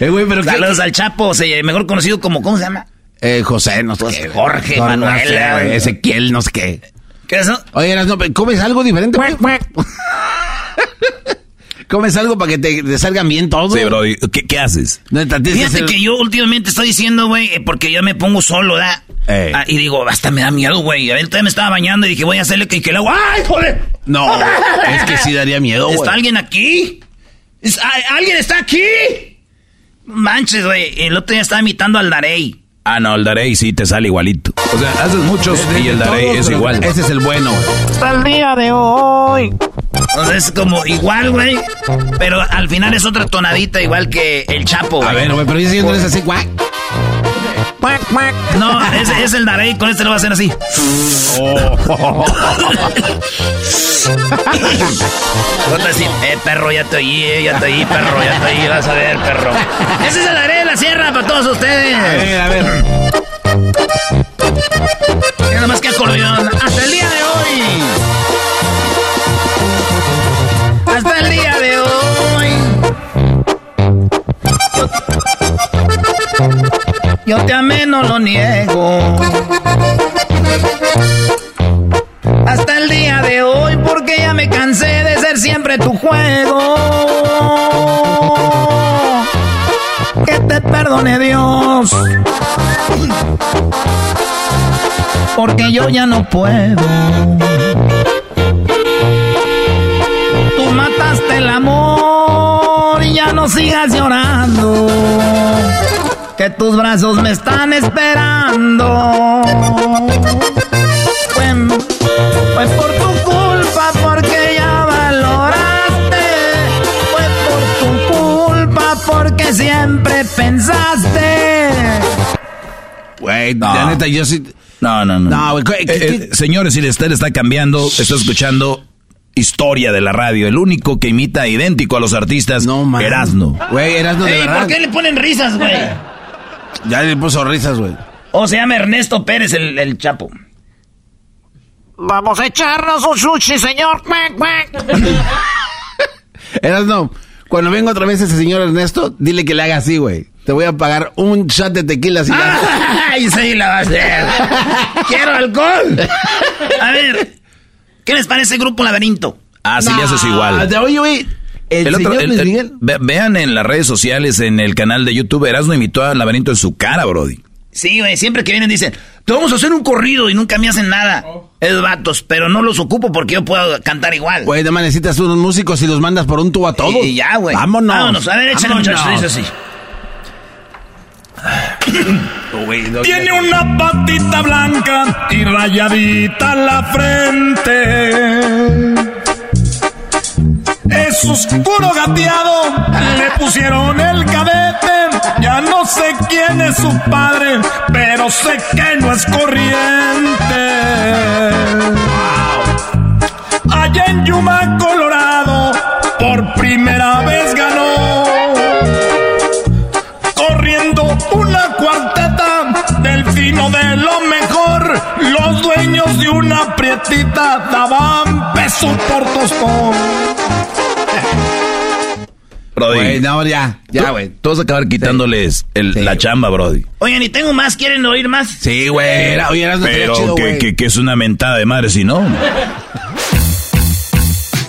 [SPEAKER 8] Eh, güey, pero ¿qué-
[SPEAKER 5] Saludos al Chapo, mejor conocido como, ¿cómo se llama?
[SPEAKER 8] Eh, José, no sé qué.
[SPEAKER 5] Jorge,
[SPEAKER 8] No, no
[SPEAKER 5] Manuel,
[SPEAKER 8] sé, güey. Ezequiel, no sé qué.
[SPEAKER 5] ¿Qué es eso?
[SPEAKER 8] Oye, no, ¿comes algo diferente? ¿Comes algo para que te, te salgan bien todos?
[SPEAKER 6] Sí, Brody. ¿Qué, qué haces?
[SPEAKER 8] Tienes
[SPEAKER 5] Fíjate
[SPEAKER 8] hacer-
[SPEAKER 5] que yo últimamente estoy diciendo, güey, eh, porque yo me pongo solo, ¿verdad?
[SPEAKER 6] Ey.
[SPEAKER 5] Ah, y digo, hasta me da miedo, güey. A ver, todavía me estaba bañando y dije, voy a hacerle que, que el agua. ¡Ay, joder!
[SPEAKER 8] No, es que sí daría miedo, güey.
[SPEAKER 5] ¿Está alguien aquí? ¿Es- a- ¿Alguien está aquí? Manches, güey. El otro día estaba imitando al Darey.
[SPEAKER 6] Ah, no, el Darey sí te sale igualito. O sea, haces muchos y el Darey es igual.
[SPEAKER 8] Ese es el bueno, güey.
[SPEAKER 22] Hasta el día de hoy.
[SPEAKER 5] Entonces es como igual, güey. Pero al final es otra tonadita igual que el Chapo, güey.
[SPEAKER 8] A ver, güey, pero yo siguiendo así, güey.
[SPEAKER 22] Cuac, cuac.
[SPEAKER 5] No, es, es el Darey. Con este lo va a hacer así. Otra así, eh, perro, ya te oí, eh, ya te oí, perro, ya te oí, vas a ver, perro. Ese es el Darey de la Sierra para todos ustedes.
[SPEAKER 8] A ver, a ver.
[SPEAKER 5] Mira nomás que acordeón. Hasta el día de hoy. Yo te amé, no lo niego. Hasta el día de hoy, porque ya me cansé de ser siempre tu juego. Que te perdone Dios. Porque yo ya no puedo. Tú mataste el amor y ya no sigas llorando. Que tus brazos me están esperando. Fue, fue por tu culpa porque ya valoraste. Fue por tu culpa porque siempre pensaste.
[SPEAKER 8] Güey, la neta, yo sí.
[SPEAKER 6] No, no, no.
[SPEAKER 8] No, güey, ¿qué-
[SPEAKER 6] Eh,
[SPEAKER 8] qué-
[SPEAKER 6] eh, señores, si usted está cambiando, está escuchando historia de la radio. El único que imita idéntico a los artistas, Erasno.
[SPEAKER 8] Güey, Erasno de
[SPEAKER 5] Ey,
[SPEAKER 8] verdad.
[SPEAKER 5] ¿Por qué le ponen risas, güey?
[SPEAKER 8] Ya le puso risas, güey.
[SPEAKER 5] O se llama Ernesto Pérez el, el Chapo.
[SPEAKER 21] Vamos a echarnos un sushi, señor. Cuac.
[SPEAKER 8] Erasno, cuando venga otra vez ese señor Ernesto, dile que le haga así, güey. Te voy a pagar un shot de tequila si
[SPEAKER 5] ¡Ay, sí la va a hacer! ¡Quiero alcohol! A ver, ¿qué les parece Grupo Laberinto?
[SPEAKER 6] Ah, sí, le haces igual.
[SPEAKER 8] Oye, güey. El,
[SPEAKER 6] El otro-
[SPEAKER 8] señor Luis
[SPEAKER 6] el-
[SPEAKER 8] Miguel.
[SPEAKER 6] ve- vean en las redes sociales, en el canal de YouTube, Erasno imitó al laberinto en su cara, Brody.
[SPEAKER 5] Sí, güey, siempre que vienen dicen, te vamos a hacer un corrido y nunca me hacen nada. Es vatos, pero no los ocupo porque yo puedo cantar igual.
[SPEAKER 8] Güey, nada más necesitas unos músicos y los mandas por un tubo a todos.
[SPEAKER 5] Y ya, güey.
[SPEAKER 8] Vámonos.
[SPEAKER 5] Vámonos, a ver, échale, muchachos, dice así.
[SPEAKER 7] Tiene una patita blanca y rayadita la frente. Es oscuro gateado, le pusieron el cadete. Ya no sé quién es su padre, pero sé que no es corriente. Allá en Yuma, Colorado, por primera vez ganó corriendo una cuarteta del fino de lo mejor. Los dueños de una prietita daban peso por tostón.
[SPEAKER 6] Brody.
[SPEAKER 8] No, ya, ya, güey.
[SPEAKER 6] Tú vas a acabar quitándoles el- la chamba, Brody.
[SPEAKER 5] Oigan, y tengo más, ¿quieren oír más?
[SPEAKER 8] Sí, güey. Oye, estaría
[SPEAKER 6] Pero
[SPEAKER 8] chido,
[SPEAKER 6] que, que- que es una mentada de madre, si no.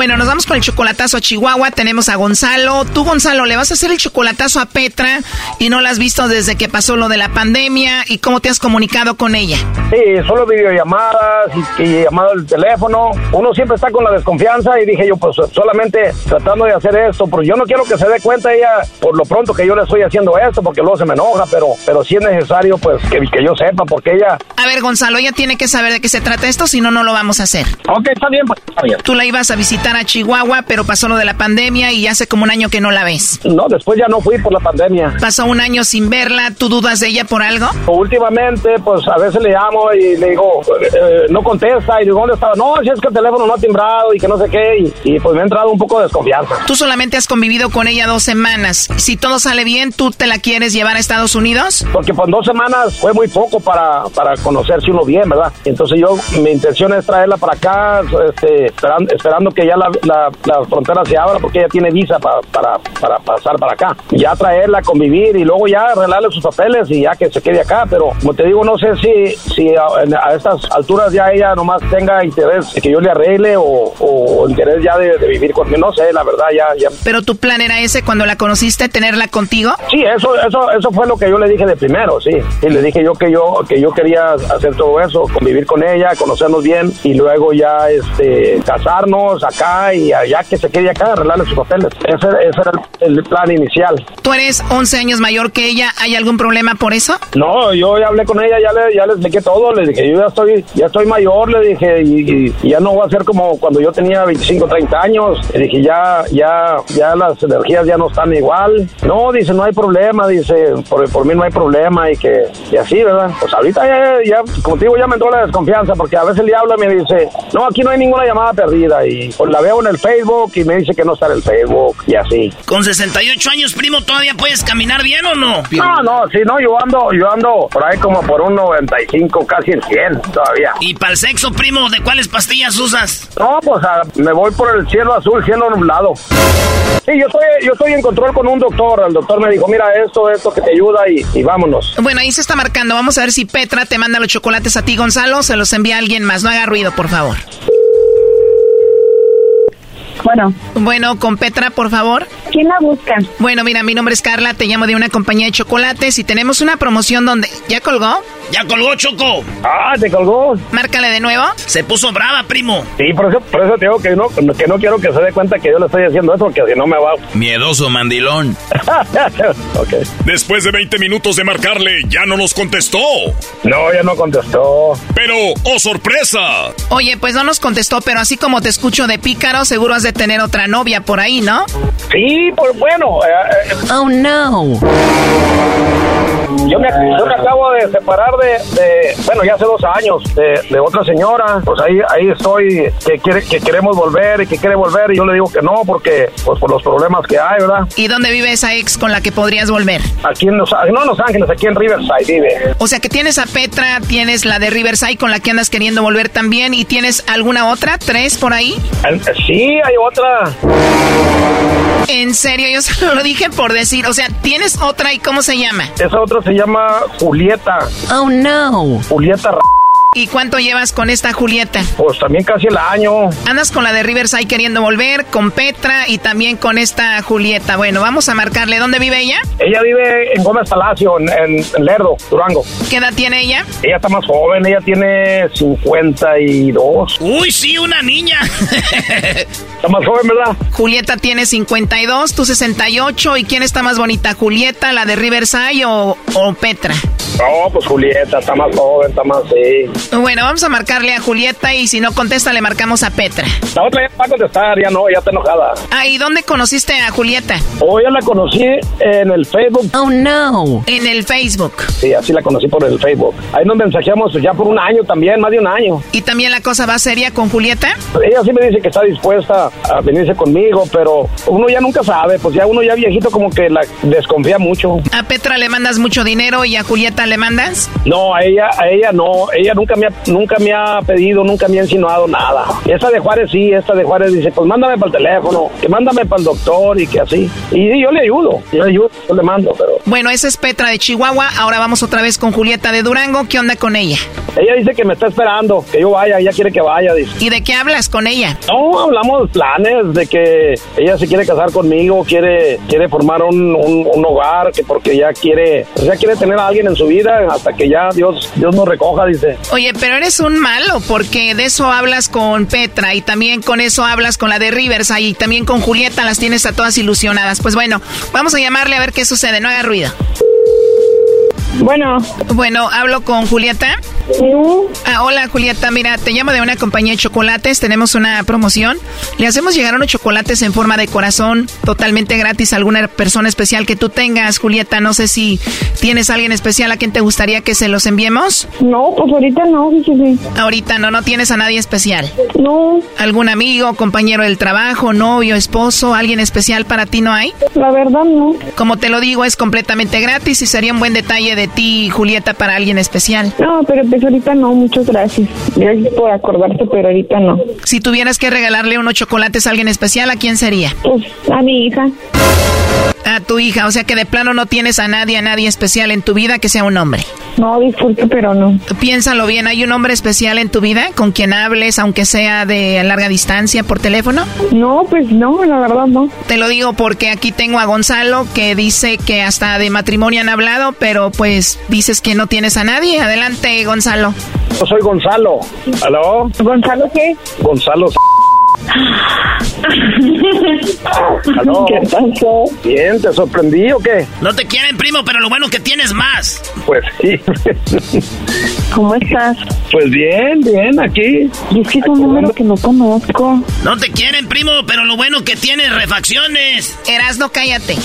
[SPEAKER 21] Bueno, nos vamos con el chocolatazo a Chihuahua. Tenemos a Gonzalo. Tú, Gonzalo, le vas a hacer el chocolatazo a Petra y no la has visto desde que pasó lo de la pandemia. ¿Y cómo te has comunicado con ella?
[SPEAKER 23] Sí, solo videollamadas y, y llamado al teléfono. Uno siempre está con la desconfianza y dije yo, pues solamente tratando de hacer esto, porque yo no quiero que se dé cuenta ella por lo pronto que yo le estoy haciendo esto, porque luego se me enoja, pero, pero sí es necesario pues que, que yo sepa, porque ella...
[SPEAKER 21] A ver, Gonzalo, ella tiene que saber de qué se trata esto, si no, no lo vamos a hacer.
[SPEAKER 23] Ok, está bien, pues está bien.
[SPEAKER 21] Tú la ibas a visitar a Chihuahua, pero pasó lo de la pandemia y hace como un año que no la ves.
[SPEAKER 23] No, después ya no fui por la pandemia.
[SPEAKER 21] Pasó un año sin verla. ¿Tú dudas de ella por algo?
[SPEAKER 23] Últimamente, pues a veces le llamo y le digo, eh, no contesta, y digo, ¿dónde estaba? No, si es que el teléfono no ha timbrado y que no sé qué, y, y, pues me ha entrado un poco de desconfianza.
[SPEAKER 21] Tú solamente has convivido con ella dos semanas. Si todo sale bien, ¿tú te la quieres llevar a Estados Unidos?
[SPEAKER 23] Porque pues dos semanas fue muy poco para, para conocerse uno bien, ¿verdad? Entonces yo, mi intención es traerla para acá, este, esperando, esperando que ya la, la, la frontera se abra porque ella tiene visa para, para, para pasar para acá. Ya traerla, convivir y luego ya arreglarle sus papeles y ya que se quede acá. Pero como te digo, no sé si, si a, a estas alturas ya ella nomás tenga interés de que yo le arregle o, o interés ya de, de vivir conmigo. No sé, la verdad, ya, ya.
[SPEAKER 21] Pero tu plan era ese cuando la conociste, tenerla contigo.
[SPEAKER 23] Sí, eso, eso, eso fue lo que yo le dije de primero, sí. Y le dije yo que yo, que yo quería hacer todo eso, convivir con ella, conocernos bien y luego ya, este, casarnos acá y ya que se quede acá, arreglarle sus papeles. Ese, ese era el, el plan inicial.
[SPEAKER 21] Tú eres 11 años mayor que ella. ¿Hay algún problema por eso?
[SPEAKER 23] No, yo ya hablé con ella, ya le, ya le expliqué todo, le dije, yo ya estoy, ya estoy mayor, le dije, y, y- ya no voy a ser como cuando yo tenía 25, 30 años, le dije, ya, ya, ya las energías ya no están igual. No, dice, no hay problema, dice, por, por mí no hay problema y que, y así, ¿verdad? Pues ahorita ya, ya, digo, ya me entró la desconfianza, porque a veces le habla y me dice, no, aquí no hay ninguna llamada perdida, y pues la veo en el Facebook y me dice que no está en el Facebook, y así.
[SPEAKER 5] Con 68 años, primo, ¿todavía puedes caminar bien o no?
[SPEAKER 23] No, no, sí, no, yo ando, yo ando por ahí como por un 95, casi en 100 todavía.
[SPEAKER 5] ¿Y para el sexo, primo, de cuáles pastillas usas?
[SPEAKER 23] No, pues ah, me voy por el cielo azul, cielo nublado. Sí, yo estoy, yo estoy en control con un doctor. El doctor me dijo, mira, esto, esto que te ayuda y, y vámonos.
[SPEAKER 21] Bueno, ahí se está marcando. Vamos a ver si Petra te manda los chocolates a ti, Gonzalo. o Se los envía alguien más. No haga ruido, por favor.
[SPEAKER 24] Bueno.
[SPEAKER 21] Bueno, con Petra, por favor.
[SPEAKER 24] ¿Quién la busca?
[SPEAKER 21] Bueno, mira, mi nombre es Carla, te llamo de una compañía de chocolates y tenemos una promoción donde... ¿Ya colgó?
[SPEAKER 5] ¡Ya colgó, Choco!
[SPEAKER 23] Ah, ¿te colgó?
[SPEAKER 21] Márcale de nuevo.
[SPEAKER 5] Se puso brava, primo.
[SPEAKER 23] Sí, por eso, por eso te digo que no, que no quiero que se dé cuenta que yo le estoy haciendo eso, porque si no me va.
[SPEAKER 6] Miedoso mandilón.
[SPEAKER 23] ok.
[SPEAKER 20] Después de 20 minutos de marcarle, ya no nos contestó.
[SPEAKER 23] No, ya no contestó.
[SPEAKER 20] Pero, ¡oh sorpresa!
[SPEAKER 21] Oye, pues no nos contestó, pero así como te escucho de pícaro, seguro has de tener otra novia por ahí, ¿no?
[SPEAKER 23] Sí, pues bueno. eh, eh,
[SPEAKER 21] Oh, no.
[SPEAKER 23] Yo me, yo me acabo de separar de, de- bueno, ya hace dos años, de, de otra señora. Pues ahí, ahí estoy, que quiere, que queremos volver y que quiere volver. Y yo le digo que no, porque, pues por los problemas que hay, ¿verdad?
[SPEAKER 21] ¿Y dónde vive esa ex con la que podrías volver?
[SPEAKER 23] Aquí en Los, no en Los Ángeles, aquí en Riverside vive.
[SPEAKER 21] O sea que tienes a Petra, tienes la de Riverside con la que andas queriendo volver también y tienes alguna otra, tres por ahí.
[SPEAKER 23] Sí, hay otra.
[SPEAKER 21] En serio, yo solo lo dije por decir, o sea, tienes otra y cómo se llama.
[SPEAKER 23] Esa otra se llama Julieta.
[SPEAKER 21] Oh no.
[SPEAKER 23] Julieta. R-
[SPEAKER 21] ¿Y cuánto llevas con esta Julieta?
[SPEAKER 23] Pues también casi el año.
[SPEAKER 21] Andas con la de Riverside queriendo volver, con Petra y también con esta Julieta. Bueno, vamos a marcarle. ¿Dónde vive ella?
[SPEAKER 23] Ella vive en Gómez Palacio, en, en- en Lerdo, Durango.
[SPEAKER 21] ¿Qué edad tiene ella?
[SPEAKER 23] Ella está más joven, ella tiene 52.
[SPEAKER 5] Uy, sí, una niña.
[SPEAKER 23] Está más joven, ¿verdad?
[SPEAKER 21] Julieta tiene 52, tú 68. ¿Y quién está más bonita, Julieta, la de Riverside o, o Petra?
[SPEAKER 23] No, pues Julieta está más joven, está más, sí.
[SPEAKER 21] Bueno, vamos a marcarle a Julieta y si no contesta le marcamos a Petra.
[SPEAKER 23] La otra ya va a contestar, ya no, ya está enojada.
[SPEAKER 21] Ah, ¿y dónde conociste a Julieta?
[SPEAKER 23] Hoy ya la conocí en el Facebook.
[SPEAKER 21] Oh, no. En el Facebook.
[SPEAKER 23] Sí, así la conocí por el Facebook. Ahí nos mensajeamos ya por un año también, más de un año.
[SPEAKER 21] ¿Y también la cosa va seria con Julieta?
[SPEAKER 23] Ella sí me dice que está dispuesta a venirse conmigo, pero uno ya nunca sabe, pues ya uno ya viejito como que la desconfía mucho.
[SPEAKER 21] ¿A Petra le mandas mucho dinero y a Julieta le mandas?
[SPEAKER 23] No, a ella, a ella no, ella nunca me ha, nunca me ha pedido, nunca me ha insinuado nada. Esta de Juárez sí, esta de Juárez dice, pues mándame para el teléfono, que mándame para el doctor y que así. Y sí, yo le ayudo, yo le ayudo, yo le mando, pero
[SPEAKER 21] Bueno, esa es Petra de Chihuahua. Ahora vamos otra vez con Julieta de Durango. ¿Qué onda con ella?
[SPEAKER 23] ella dice que me está esperando, que yo vaya, ella quiere que vaya, dice.
[SPEAKER 21] ¿Y de qué hablas con ella?
[SPEAKER 23] No, hablamos planes de que ella se quiere casar conmigo, quiere quiere formar un, un- un hogar, que porque ya quiere, pues ya quiere tener a alguien en su vida hasta que ya Dios Dios nos recoja, dice.
[SPEAKER 21] Oye, pero eres un malo porque de eso hablas con Petra y también con eso hablas con la de Rivers y también con Julieta las tienes a todas ilusionadas. Pues bueno, vamos a llamarle a ver qué sucede. No haga ruido.
[SPEAKER 24] Bueno.
[SPEAKER 21] Bueno, hablo con Julieta. Ah, hola Julieta, mira, te llamo de una compañía de chocolates, tenemos una promoción. Le hacemos llegar unos chocolates en forma de corazón, totalmente gratis a alguna persona especial que tú tengas, Julieta. No sé si tienes a alguien especial a quien te gustaría que se los enviemos.
[SPEAKER 24] No, pues ahorita no, fíjese.
[SPEAKER 21] Ahorita no, no tienes a nadie especial.
[SPEAKER 24] No.
[SPEAKER 21] ¿Algún amigo, compañero del trabajo, novio, esposo, alguien especial para ti no hay?
[SPEAKER 24] La verdad no.
[SPEAKER 21] Como te lo digo, es completamente gratis y sería un buen detalle de ti, Julieta, para alguien especial?
[SPEAKER 24] No, pero pues ahorita no, muchas gracias. Gracias por acordarte, pero ahorita no.
[SPEAKER 21] Si tuvieras que regalarle unos chocolates a alguien especial, ¿a quién sería?
[SPEAKER 24] Pues a mi hija.
[SPEAKER 21] A tu hija, o sea que de plano no tienes a nadie, a nadie especial en tu vida que sea un hombre.
[SPEAKER 24] No, disculpe, pero no.
[SPEAKER 21] Piénsalo bien, ¿hay un hombre especial en tu vida con quien hables, aunque sea de larga distancia por teléfono?
[SPEAKER 24] No, pues no, la verdad no.
[SPEAKER 21] Te lo digo porque aquí tengo a Gonzalo que dice que hasta de matrimonio han hablado, pero pues dices que no tienes a nadie. Adelante, Gonzalo.
[SPEAKER 23] Yo soy Gonzalo. ¿Aló?
[SPEAKER 24] ¿Gonzalo qué?
[SPEAKER 23] Gonzalo. ¿Aló?
[SPEAKER 24] ¿Qué pasó?
[SPEAKER 23] Bien, ¿te sorprendí o qué?
[SPEAKER 5] No te quieren, primo, pero lo bueno que tienes más.
[SPEAKER 23] Pues sí.
[SPEAKER 24] ¿Cómo estás?
[SPEAKER 23] Pues bien, bien, aquí.
[SPEAKER 24] Y es que es un número que no conozco.
[SPEAKER 5] No te quieren, primo, pero lo bueno que tienes refacciones.
[SPEAKER 21] Erasno, cállate.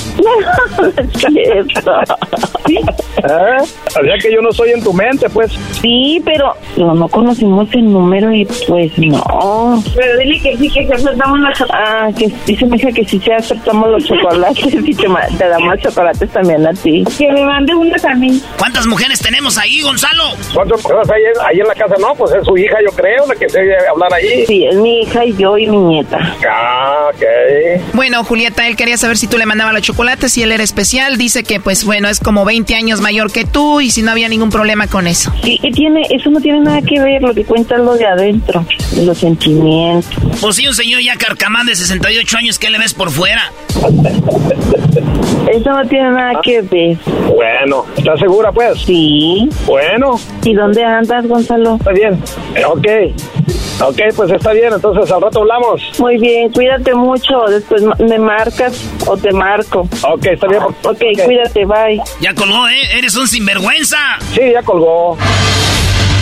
[SPEAKER 23] ¿Eh? O sea que yo no soy en tu mente, pues.
[SPEAKER 24] Sí, pero no, no conocimos el número y pues no. Pero dile que sí, que aceptamos los chocolates. Ah, que dice mi hija que sí, se aceptamos los chocolates y te, te damos chocolates también a ti. Que me mande uno también.
[SPEAKER 5] ¿Cuántas mujeres tenemos ahí, Gonzalo?
[SPEAKER 23] ¿Cuántas hay en- ahí en la casa? No, pues es su hija, yo creo, la que se debe hablar ahí.
[SPEAKER 24] Sí, es mi hija y yo y mi nieta.
[SPEAKER 23] Ah, ok.
[SPEAKER 21] Bueno, Julieta, él quería saber si tú le mandabas los chocolates, si él era especial. Dice que, pues bueno, es como 20 años mayor que tú y si no había ningún problema con eso.
[SPEAKER 24] Sí, y tiene, eso no tiene nada que ver, lo que cuenta es lo de adentro, de los sentimientos.
[SPEAKER 5] Pues sí, un señor ya carcamán de 68 años, ¿qué le ves por fuera?
[SPEAKER 24] Eso no tiene nada que ver.
[SPEAKER 23] Bueno, ¿estás segura, pues?
[SPEAKER 24] Sí.
[SPEAKER 23] Bueno.
[SPEAKER 24] ¿Y dónde andas, Gonzalo?
[SPEAKER 23] Está bien. Eh, ok. Ok, pues está bien, entonces al rato hablamos.
[SPEAKER 24] Muy bien, cuídate mucho. Después me marcas o te marco.
[SPEAKER 23] Ok, está bien.
[SPEAKER 24] Ok, cuídate, bye.
[SPEAKER 5] Ya colgó, ¿eh? Eres un sinvergüenza.
[SPEAKER 23] Sí, ya colgó.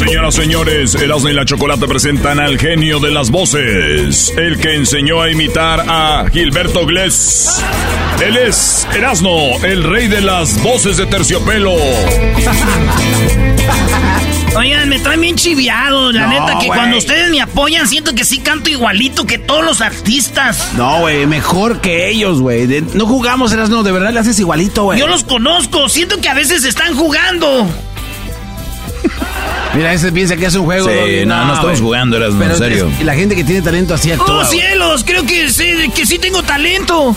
[SPEAKER 20] Señoras, señores, Erasmo y la Chocolate presentan al genio de las voces, el que enseñó a imitar a Gilberto Glés. Él es Erasmo, el rey de las voces de terciopelo.
[SPEAKER 5] Oigan, me traen bien chiviado. La
[SPEAKER 8] No,
[SPEAKER 5] neta, que cuando ustedes me apoyan, siento que sí canto igualito que todos los artistas.
[SPEAKER 8] No, güey, mejor que ellos, güey. No jugamos, Erasno, de verdad le haces igualito, güey.
[SPEAKER 5] Yo los conozco, siento que a veces están jugando.
[SPEAKER 8] Mira, ese piensa que es un juego.
[SPEAKER 6] Sí,
[SPEAKER 8] Doggy.
[SPEAKER 6] no, no estamos
[SPEAKER 8] güey.
[SPEAKER 6] jugando,
[SPEAKER 8] Pero
[SPEAKER 6] en serio.
[SPEAKER 8] es- la gente que tiene talento así actúa.
[SPEAKER 5] ¡Oh, cielos! Creo que sí, que sí tengo talento.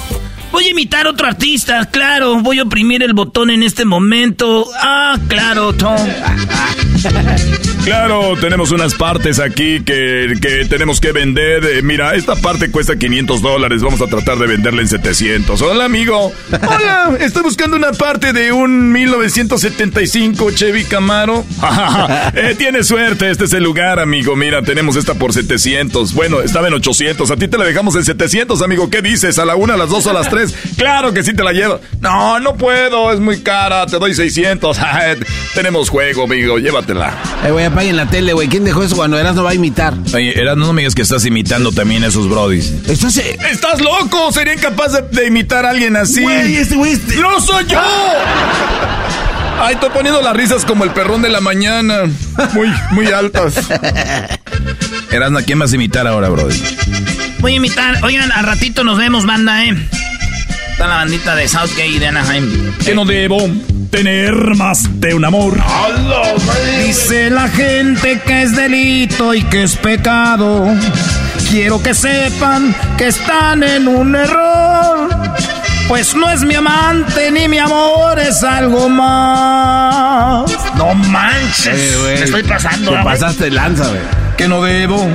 [SPEAKER 5] Voy a imitar a otro artista, claro. Voy a oprimir el botón en este momento. Ah, claro, Tom.
[SPEAKER 20] Claro, tenemos unas partes aquí que, que tenemos que vender. Eh, mira, esta parte cuesta 500 dólares. Vamos a tratar de venderla en 700. Hola, amigo. Hola, estoy buscando una parte de un 1975 Chevy Camaro. eh, tienes suerte, este es el lugar, amigo. Mira, tenemos esta por 700. Bueno, estaba en 800. A ti te la dejamos en 700, amigo. ¿Qué dices? ¿A la una, a las dos o a las tres? Claro que sí te la llevo. No, no puedo, es muy cara. Te doy 600. tenemos juego, amigo. Llévatela.
[SPEAKER 8] Eh, güey, apaguen la tele, güey. ¿Quién dejó eso cuando Erasno va a imitar?
[SPEAKER 6] Oye, Erasmo, no me digas que estás imitando también a esos brodis.
[SPEAKER 8] ¿Estás,
[SPEAKER 20] ¿Estás loco? ¿Sería incapaz de, de imitar a alguien así?
[SPEAKER 8] Güey, este güey... este-
[SPEAKER 20] ¡No soy yo!
[SPEAKER 25] Ay, estoy poniendo las risas como el perrón de la mañana. Muy, muy altas.
[SPEAKER 6] Erasmo, ¿a quién vas a imitar ahora, brother?
[SPEAKER 5] Voy a imitar. Oigan, al ratito nos vemos, banda, ¿eh? Está la bandita de Southgate y de Anaheim.
[SPEAKER 25] Que no debo tener más de un amor.
[SPEAKER 26] Dice la gente que es delito y que es pecado. Quiero que sepan que están en un error. Pues no es mi amante ni mi amor, es algo más.
[SPEAKER 5] No manches.
[SPEAKER 8] Eh.
[SPEAKER 5] Me estoy pasando.
[SPEAKER 8] Te pasaste lanza, güey.
[SPEAKER 25] Que no debo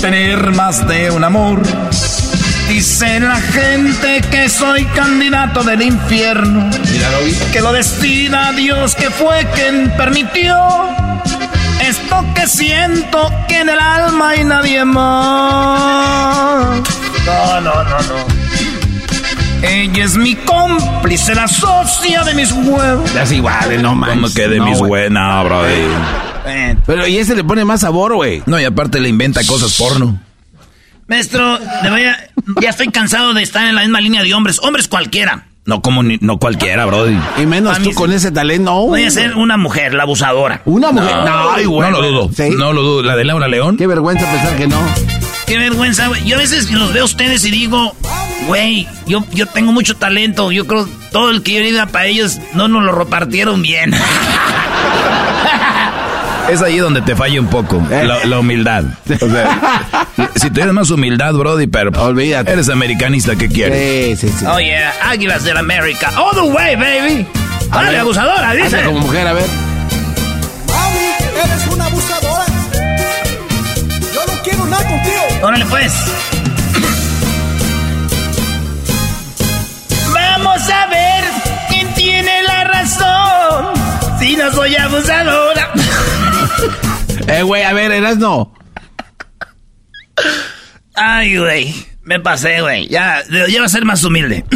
[SPEAKER 25] tener más de un amor.
[SPEAKER 26] Dice la gente que soy candidato del infierno.
[SPEAKER 8] Mira, lo vi.
[SPEAKER 26] Que lo destina Dios que fue quien permitió esto que siento que en el alma hay nadie más.
[SPEAKER 5] No, no, no, no.
[SPEAKER 26] Ella es mi cómplice, la socia de mis huevos.
[SPEAKER 8] Es igual, no manches.
[SPEAKER 6] ¿Cómo que de
[SPEAKER 8] No,
[SPEAKER 6] mis
[SPEAKER 8] güey.
[SPEAKER 6] buenas, brother?
[SPEAKER 8] Pero y ese le pone más sabor, güey.
[SPEAKER 6] No, y aparte le inventa cosas porno.
[SPEAKER 5] Maestro, le voy a- ya estoy cansado de estar en la misma línea de hombres. Hombres cualquiera.
[SPEAKER 6] No como ni- no cualquiera, brother.
[SPEAKER 8] Y menos tú
[SPEAKER 5] sí.
[SPEAKER 8] con ese talento. No,
[SPEAKER 5] Voy a ser una mujer, la abusadora.
[SPEAKER 8] Una mujer. No, ay, güey.
[SPEAKER 6] No lo dudo.
[SPEAKER 8] ¿Sí?
[SPEAKER 6] No lo dudo. ¿La de Laura León?
[SPEAKER 8] Qué vergüenza pensar que no.
[SPEAKER 5] Qué vergüenza, güey. Yo a veces los veo a ustedes y digo, güey, yo, yo tengo mucho talento. Yo creo todo el que yo iba para ellos no nos lo repartieron bien.
[SPEAKER 6] Es ahí donde te falla un poco. La, la humildad. O sea, si tuvieras más humildad, brody, pero
[SPEAKER 8] Olvídate.
[SPEAKER 6] eres americanista, ¿qué quieres?
[SPEAKER 8] Sí, sí, sí.
[SPEAKER 5] Oh, yeah. Águilas del América. All the way, baby.
[SPEAKER 8] A
[SPEAKER 5] Dale,
[SPEAKER 8] ver,
[SPEAKER 5] abusadora, dice.
[SPEAKER 8] como mujer, a ver.
[SPEAKER 27] Mami, eres una abusadora. Yo no quiero nada contigo.
[SPEAKER 5] Órale, pues. Vamos a ver quién tiene la razón. Si no soy abusadora.
[SPEAKER 8] Eh, güey, a ver, eras no.
[SPEAKER 5] Ay, güey. Me pasé, güey. Ya, ya va a ser más humilde.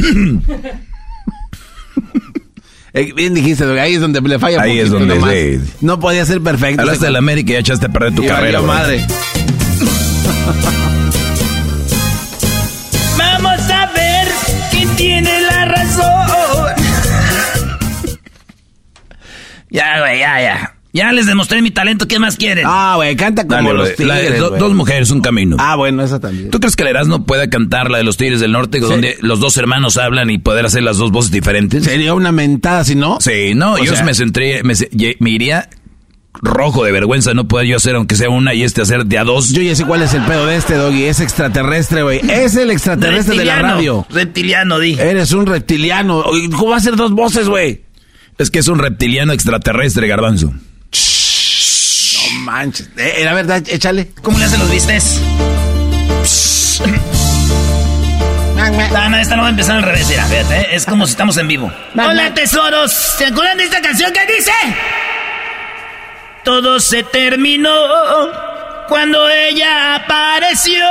[SPEAKER 8] Eh, bien dijiste, güey, ahí es donde le falla
[SPEAKER 6] Ahí es donde
[SPEAKER 8] nomás.
[SPEAKER 6] sí.
[SPEAKER 8] No podía ser perfecto.
[SPEAKER 6] Hablaste de la América y ya echaste a perder tu
[SPEAKER 8] Y
[SPEAKER 6] carrera,
[SPEAKER 8] madre.
[SPEAKER 5] Vamos a ver quién tiene la razón. ya, güey, ya, ya. Ya les demostré mi talento. ¿Qué más quieren?
[SPEAKER 8] Ah, güey, canta como
[SPEAKER 6] Dale,
[SPEAKER 8] los.
[SPEAKER 6] La-
[SPEAKER 8] tigres,
[SPEAKER 6] do- dos mujeres, un camino.
[SPEAKER 8] Ah, bueno, esa también.
[SPEAKER 6] ¿Tú crees que el Erasmo pueda cantar la de los Tigres del Norte, donde los dos hermanos hablan y poder hacer las dos voces diferentes?
[SPEAKER 8] Sería una mentada, si no.
[SPEAKER 6] Sí, no,
[SPEAKER 8] O
[SPEAKER 6] yo
[SPEAKER 8] sea-
[SPEAKER 6] me centré, me, iría rojo de vergüenza no poder yo hacer aunque sea una y este hacer de a dos.
[SPEAKER 8] Yo ya sé cuál es el pedo de este, Doggy. Es extraterrestre, güey. Es el extraterrestre de la radio.
[SPEAKER 5] Reptiliano, di.
[SPEAKER 8] Eres un reptiliano. ¿Cómo va a ser dos voces, güey?
[SPEAKER 6] Es que es un reptiliano extraterrestre, garbanzo
[SPEAKER 8] manches. Eh, eh la verdad, échale.
[SPEAKER 5] ¿Cómo le hacen los vistes? Ah, no, esta no va a empezar al revés, mira, eh, es como si estamos en vivo. Hola, tesoros, ¿se acuerdan de esta canción que dice? Todo se terminó cuando ella apareció.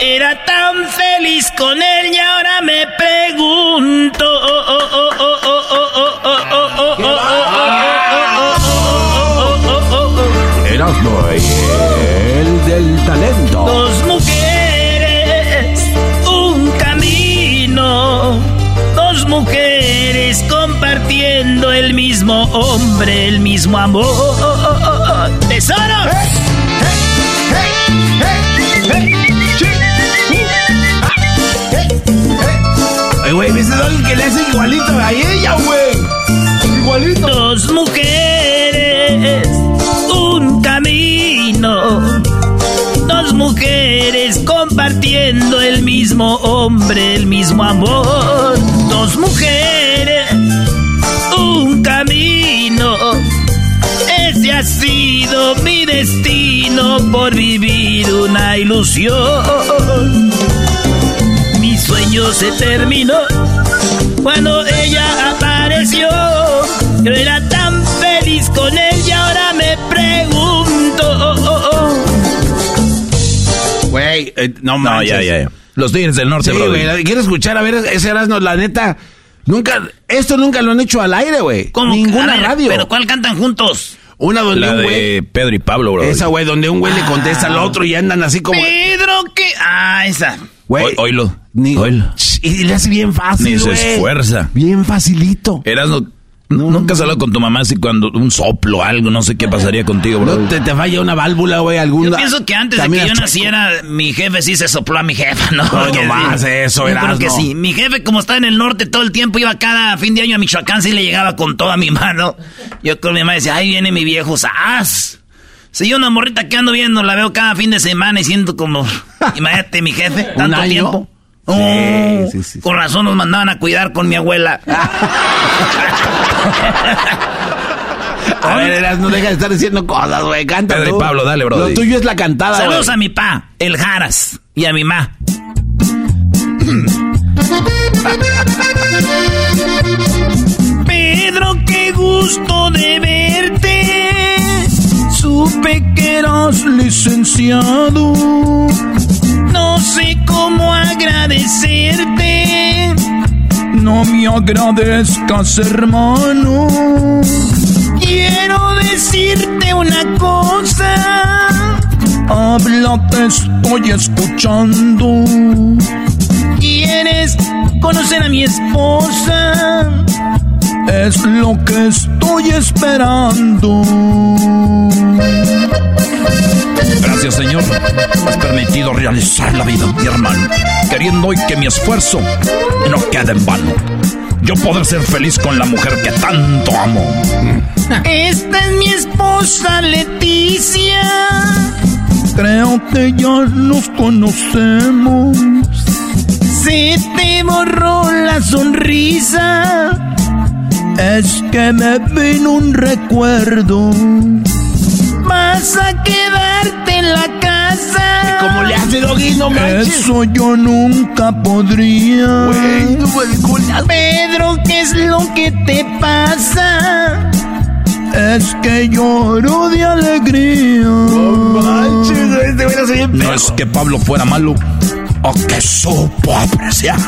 [SPEAKER 5] Era tan feliz con él y ahora me pregunto. Oh, oh, oh, oh, oh, oh, oh, Oh, oh, oh, oh.
[SPEAKER 8] El del talento.
[SPEAKER 5] Dos mujeres, un camino. Dos mujeres compartiendo el mismo hombre, el mismo amor. ¡Tesoros!
[SPEAKER 8] Ay, güey, ¿viste Doggy que le hace igualito a ella, güey? Igualito.
[SPEAKER 5] Dos mujeres, un camino. Dos mujeres compartiendo el mismo hombre, el mismo amor. Dos mujeres, un camino. Ese ha sido mi destino por vivir una ilusión. Mi sueño se terminó cuando ella apareció. Yo era
[SPEAKER 8] Güey, eh, no
[SPEAKER 6] No,
[SPEAKER 8] manches.
[SPEAKER 6] ya, ya, ya. Los Tigres del Norte,
[SPEAKER 8] Sí, güey, quiero escuchar, a ver, ese Erasmo, la neta. Nunca, esto nunca lo han hecho al aire, güey.
[SPEAKER 5] ¿Cómo?
[SPEAKER 8] Ninguna
[SPEAKER 5] ver,
[SPEAKER 8] radio.
[SPEAKER 5] ¿Pero cuál cantan juntos?
[SPEAKER 8] Una donde
[SPEAKER 6] La
[SPEAKER 8] un güey.
[SPEAKER 6] de Pedro y Pablo, bro.
[SPEAKER 8] Esa, güey, donde un güey le contesta al otro y andan así como.
[SPEAKER 5] Pedro, que. Ah, esa.
[SPEAKER 8] Güey.
[SPEAKER 6] Oilo.
[SPEAKER 8] Ni,
[SPEAKER 6] Oilo.
[SPEAKER 8] y le hace bien fácil,
[SPEAKER 6] Ni se esfuerza.
[SPEAKER 8] Bien facilito.
[SPEAKER 6] Erasmo, Nunca has hablado con tu mamá así cuando un soplo algo, no sé qué pasaría contigo, bro.
[SPEAKER 8] No te, te falla una válvula, güey, alguna.
[SPEAKER 5] Yo pienso que antes de que yo naciera, mi jefe sí se sopló a mi jefa, ¿no?
[SPEAKER 8] No, no más eso,
[SPEAKER 5] era.
[SPEAKER 8] Creo
[SPEAKER 5] que sí. Mi jefe, como está en el norte todo el tiempo, iba cada fin de año a Michoacán, sí le llegaba con toda mi mano. Yo con mi mamá decía, ahí viene mi viejo ¡sas! Si yo una morrita que ando viendo, la veo cada fin de semana y siento como, imagínate, mi jefe, tanto tiempo. Oh, sí, sí, con razón nos mandaban a cuidar con mi abuela.
[SPEAKER 8] a ver, no deja de estar diciendo cosas, güey. Canta.
[SPEAKER 6] Pedro y Pablo, dale, bro.
[SPEAKER 8] Lo tuyo es la cantada,
[SPEAKER 5] Saludos a mi pa, el Jaras, y a mi ma. Pedro, qué gusto de verte. Supe que eras licenciado no sé cómo agradecerte. No me agradezcas, hermano. Quiero decirte una cosa. Habla, te estoy escuchando. ¿Quieres conocer a mi esposa? Es lo que estoy esperando.
[SPEAKER 6] Gracias, Señor. Has permitido realizar la vida, mi hermano, queriendo hoy que mi esfuerzo no quede en vano. Yo poder ser feliz con la mujer que tanto amo.
[SPEAKER 5] Esta es mi esposa Leticia.
[SPEAKER 26] Creo que ya nos conocemos.
[SPEAKER 5] Se te borró la sonrisa.
[SPEAKER 26] Es que me vino un recuerdo
[SPEAKER 5] vas a quedarte en la casa.
[SPEAKER 8] ¿Cómo le hace Doggy? No manches.
[SPEAKER 26] Eso yo nunca podría.
[SPEAKER 5] Pedro, ¿qué es lo que te pasa?
[SPEAKER 26] Es que lloro de alegría. No
[SPEAKER 6] manches, No es que Pablo fuera malo o que supo apreciar.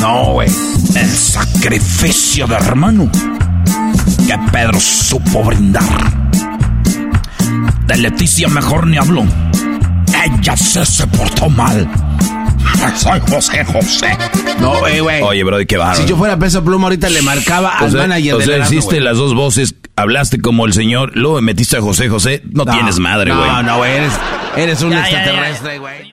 [SPEAKER 6] No, güey. El sacrificio de hermano que Pedro supo brindar de Leticia mejor ni hablo. Ella se, se portó mal. Soy José José.
[SPEAKER 8] No, eh, güey.
[SPEAKER 6] Oye, bro, qué barro.
[SPEAKER 8] Si yo fuera peso pluma, ahorita le marcaba al manager
[SPEAKER 6] o sea, hiciste las dos voces, hablaste como el señor, luego metiste a José José. No, tienes madre, güey.
[SPEAKER 8] No, no, güey. Eres, eres un extraterrestre, güey.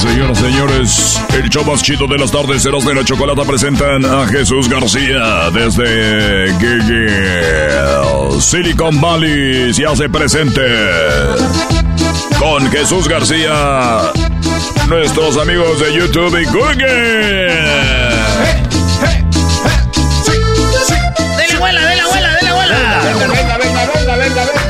[SPEAKER 20] Señoras y señores, el show más chido de las tardes, Eros de la Chocolata presentan a Jesús García desde Gigi, Silicon Valley, se hace presente. Con Jesús García, nuestros amigos de YouTube y Google.
[SPEAKER 5] ¡De la abuela, de la abuela, de la abuela!
[SPEAKER 8] Venga, venga, venga, venga, venga, venga.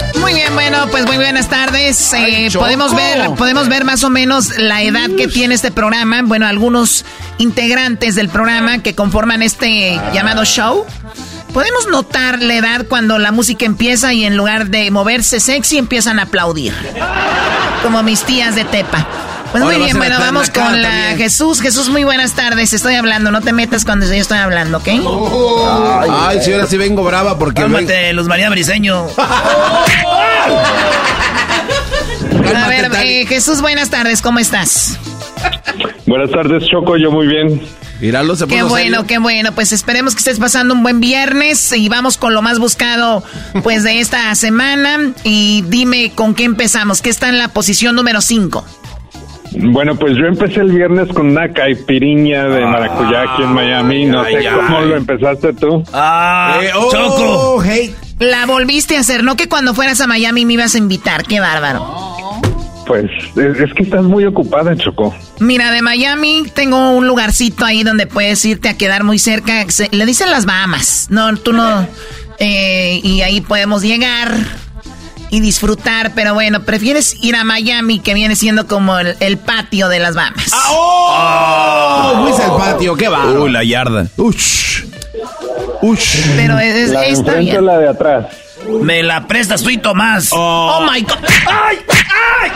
[SPEAKER 21] Bien, bueno, pues muy buenas tardes. Eh, podemos ver, podemos ver más o menos la edad que tiene este programa. Bueno, algunos integrantes del programa que conforman este llamado show. Podemos notar la edad cuando la música empieza y en lugar de moverse sexy empiezan a aplaudir. Como mis tías de Tepa. Pues muy bien, bueno, vamos con la Jesús. Jesús, muy buenas tardes. Estoy hablando, no te metas cuando yo estoy hablando, ¿ok?
[SPEAKER 8] ay, si ahora sí vengo brava porque.
[SPEAKER 5] Cálmate, Luz María Briseño.
[SPEAKER 21] A ver, eh, Jesús, buenas tardes, ¿cómo estás?
[SPEAKER 28] Buenas tardes, Choco, yo muy bien.
[SPEAKER 8] Míralo, se
[SPEAKER 21] Qué bueno, qué bueno. Pues esperemos que estés pasando un buen viernes y vamos con lo más buscado pues de esta semana. Y dime con qué empezamos, ¿qué está en la posición número 5?
[SPEAKER 28] Bueno, pues yo empecé el viernes con una caipiriña de maracuyá aquí en Miami. No sé cómo lo empezaste tú.
[SPEAKER 5] Ah,
[SPEAKER 8] Eh, oh,
[SPEAKER 5] Choco.
[SPEAKER 8] hey.
[SPEAKER 21] La volviste a hacer, no que cuando fueras a Miami me ibas a invitar, qué bárbaro.
[SPEAKER 28] Pues es, es que estás muy ocupada, Choco.
[SPEAKER 21] Mira, de Miami tengo un lugarcito ahí donde puedes irte a quedar muy cerca. Se- le dicen las Bahamas. No, tú no. Eh, y ahí podemos llegar y disfrutar. Pero bueno, prefieres ir a Miami, que viene siendo como el, el patio de las Bahamas.
[SPEAKER 8] ¡Oh! Fuiste al patio, qué va.
[SPEAKER 6] Uy, la yarda.
[SPEAKER 8] Ush.
[SPEAKER 21] Pero es,
[SPEAKER 28] La de
[SPEAKER 21] está bien.
[SPEAKER 28] la de atrás.
[SPEAKER 5] Me la prestas tú y Tomás. Oh, my God. ¡Ay! ¡Ay!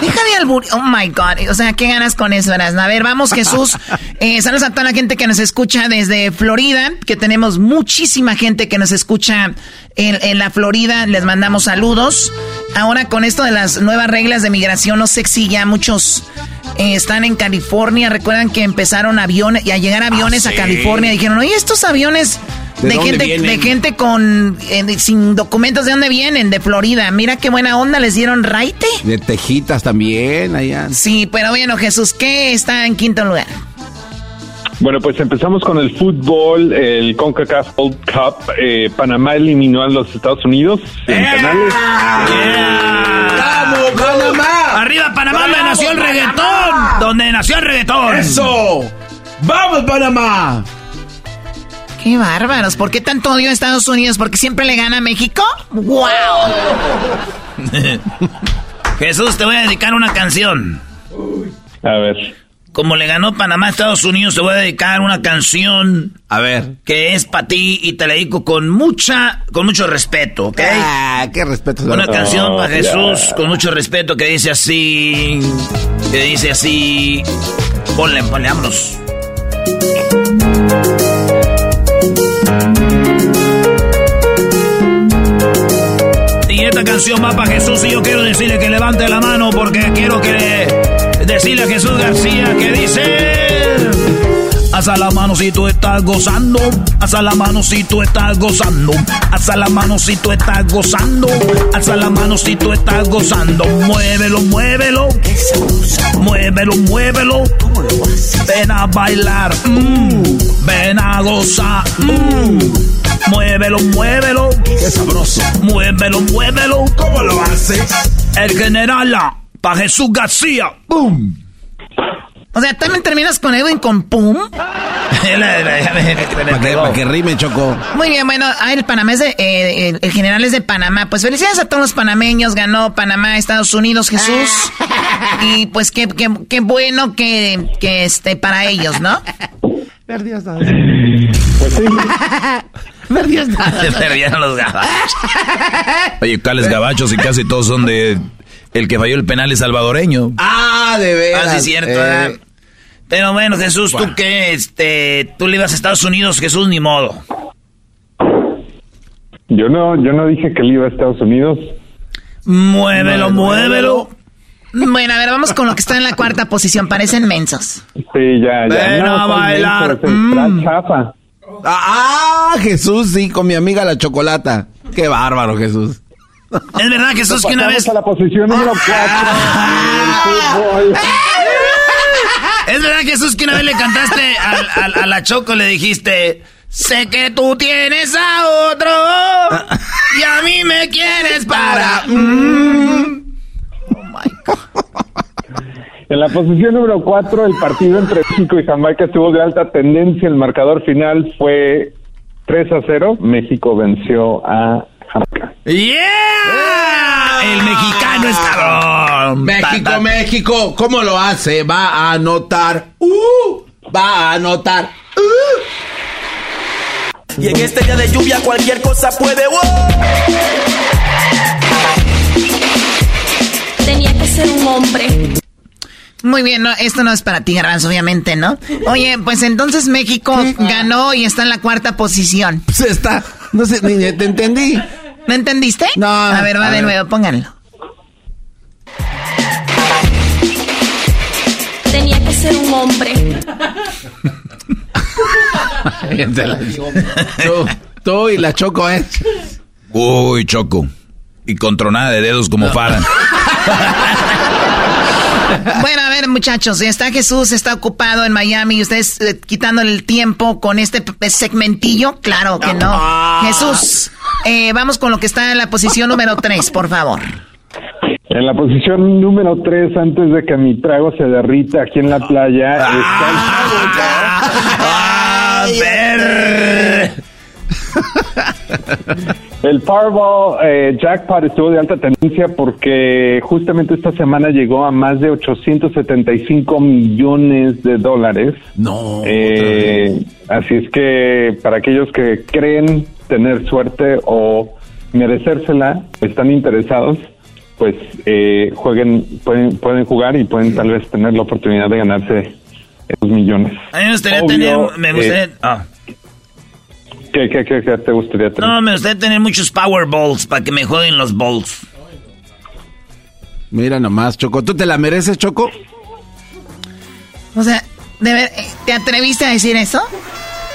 [SPEAKER 21] Deja de albur... Oh, my God. O sea, ¿qué ganas con eso, Erasmo? A ver, vamos, Jesús. Eh, saludos a toda la gente que nos escucha desde Florida, que tenemos muchísima gente que nos escucha en, en la Florida. Les mandamos saludos. Ahora, con esto de las nuevas reglas de migración, no sé si ya muchos eh, están en California. Recuerdan que empezaron aviones, y a llegar aviones a
[SPEAKER 8] sí.
[SPEAKER 21] California, dijeron, oye, estos aviones...
[SPEAKER 8] ¿De
[SPEAKER 21] gente,
[SPEAKER 8] vienen?
[SPEAKER 21] de gente con eh, sin documentos de dónde vienen, de Florida. Mira qué buena onda les dieron raite.
[SPEAKER 8] De tejitas también, allá.
[SPEAKER 21] Sí, pero bueno, Jesús, ¿qué está en quinto lugar?
[SPEAKER 28] Bueno, pues empezamos con el fútbol, el CONCACAF World Cup. Eh, Panamá eliminó a los Estados Unidos en penales.
[SPEAKER 5] ¡Vamos, Panamá! ¡Arriba Panamá, donde nació el reggaetón! ¡Donde nació el reggaetón!
[SPEAKER 8] ¡Eso! ¡Vamos, Panamá!
[SPEAKER 21] Qué bárbaros. ¿Por qué tanto odio a Estados Unidos? ¿Porque siempre le gana a México? ¡Wow!
[SPEAKER 5] Jesús, te voy a dedicar una canción.
[SPEAKER 28] A ver.
[SPEAKER 5] Como le ganó Panamá a Estados Unidos, te voy a dedicar una canción.
[SPEAKER 8] A ver.
[SPEAKER 5] Que es para ti y te la dedico con mucha, con mucho respeto, ¿ok?
[SPEAKER 8] Ah, qué respeto.
[SPEAKER 5] Una
[SPEAKER 8] Oh,
[SPEAKER 5] canción para
[SPEAKER 8] ya.
[SPEAKER 5] Jesús con mucho respeto que dice así. Que dice así. Ponle, ponle, vámonos. Esta canción va para Jesús y yo quiero decirle que levante la mano porque quiero que decirle a Jesús García que dice. Alza la mano si tú estás gozando. Alza la mano si tú estás gozando. Alza la mano si tú estás gozando. Alza la mano si tú estás gozando. Muévelo, muévelo. Muévelo, muévelo. Ven a bailar. mm. Ven a gozar. mm. Muévelo, muévelo. Qué sabroso. Muévelo, muévelo. ¿Cómo lo haces? El general para Jesús García. ¡Bum!
[SPEAKER 21] O sea, también terminas con Edwin con pum.
[SPEAKER 8] Para que, pa' que rime, Choco.
[SPEAKER 21] Muy bien, bueno, ah, el Panamá es de, eh, el, el general es de Panamá. Pues felicidades a todos los panameños. Ganó Panamá, Estados Unidos, Jesús. Y pues qué, qué, qué bueno que, que este, para ellos, ¿no?
[SPEAKER 4] Perdías nada.
[SPEAKER 28] Pues sí.
[SPEAKER 4] Perdías nada.
[SPEAKER 5] Se perdieron los gabachos.
[SPEAKER 6] Oye, ¿cuáles gabachos y casi todos son de... El que falló el penal es salvadoreño.
[SPEAKER 8] Ah, de veras.
[SPEAKER 5] Ah, sí, cierto.
[SPEAKER 8] Eh,
[SPEAKER 5] ¿verdad? Pero bueno, Jesús, tú que este, tú le ibas a Estados Unidos, Jesús, ni modo.
[SPEAKER 28] Yo no, yo no dije que él iba a Estados Unidos.
[SPEAKER 5] Muévelo, muévelo.
[SPEAKER 21] Bueno, a ver, vamos con lo que está en la cuarta posición. Parecen mensos.
[SPEAKER 28] Sí, ya, ya.
[SPEAKER 5] Ven a
[SPEAKER 28] está bien,
[SPEAKER 5] bailar.
[SPEAKER 28] está chafa.
[SPEAKER 8] Ah, Jesús, sí, con mi amiga la chocolata. Qué bárbaro, Jesús.
[SPEAKER 5] Es verdad, Jesús, que una vez.
[SPEAKER 28] a la posición número 4 fútbol.
[SPEAKER 5] Es verdad, Jesús, que una vez le cantaste al- al- a, la Choco, le dijiste. Sé que tú tienes a otro y a mí me quieres para. mm".
[SPEAKER 28] En la posición número 4, el partido entre México y Jamaica estuvo de alta tendencia. El marcador final fue 3 a 0. México venció a
[SPEAKER 5] ¡Yeah! El mexicano es cabrón.
[SPEAKER 8] México,
[SPEAKER 5] Ta, ta.
[SPEAKER 8] México, ¿cómo lo hace? Va a anotar. ¡Uh! Va a anotar.
[SPEAKER 29] Y en este día de lluvia cualquier cosa puede.
[SPEAKER 30] Tenía que ser un hombre.
[SPEAKER 21] Muy bien, no, esto no es para ti, Garbanzo, obviamente, ¿no? Oye, pues entonces México ganó y está en la cuarta posición.
[SPEAKER 8] Pues está. No sé, ni te entendí.
[SPEAKER 21] ¿No entendiste?
[SPEAKER 8] No.
[SPEAKER 21] A ver, va
[SPEAKER 8] a
[SPEAKER 21] de
[SPEAKER 8] ver.
[SPEAKER 21] nuevo, pónganlo.
[SPEAKER 30] Tenía que ser un hombre.
[SPEAKER 8] tú, tú y la Choco, ¿eh?
[SPEAKER 6] Uy, Choco. Y con tronada de dedos como Farah.
[SPEAKER 21] Bueno, a ver, muchachos, está Jesús, está ocupado en Miami y ustedes eh, quitándole el tiempo con este segmentillo. Claro que no. Jesús, eh, vamos con lo que está en la posición número 3, por favor.
[SPEAKER 28] En la posición número 3, antes de que mi trago se derrita aquí en la playa, está
[SPEAKER 5] A ver.
[SPEAKER 28] El Powerball eh, Jackpot estuvo de alta tendencia porque justamente esta semana llegó a más de 875 millones de dólares.
[SPEAKER 8] No.
[SPEAKER 28] Eh, así es que para aquellos que creen tener suerte o merecérsela, están interesados, pues eh, jueguen, pueden, pueden jugar y pueden tal vez tener la oportunidad de ganarse esos millones.
[SPEAKER 5] A mí me gustaría tener, me gustaría, ah.
[SPEAKER 28] ¿Qué, qué, qué, qué te gustaría tener?
[SPEAKER 5] No, me gustaría tener muchos Powerballs para que me jueguen los balls.
[SPEAKER 8] Mira nomás, Choco. ¿Tú te la mereces, Choco?
[SPEAKER 21] O sea, ¿de ver, ¿te atreviste a decir eso?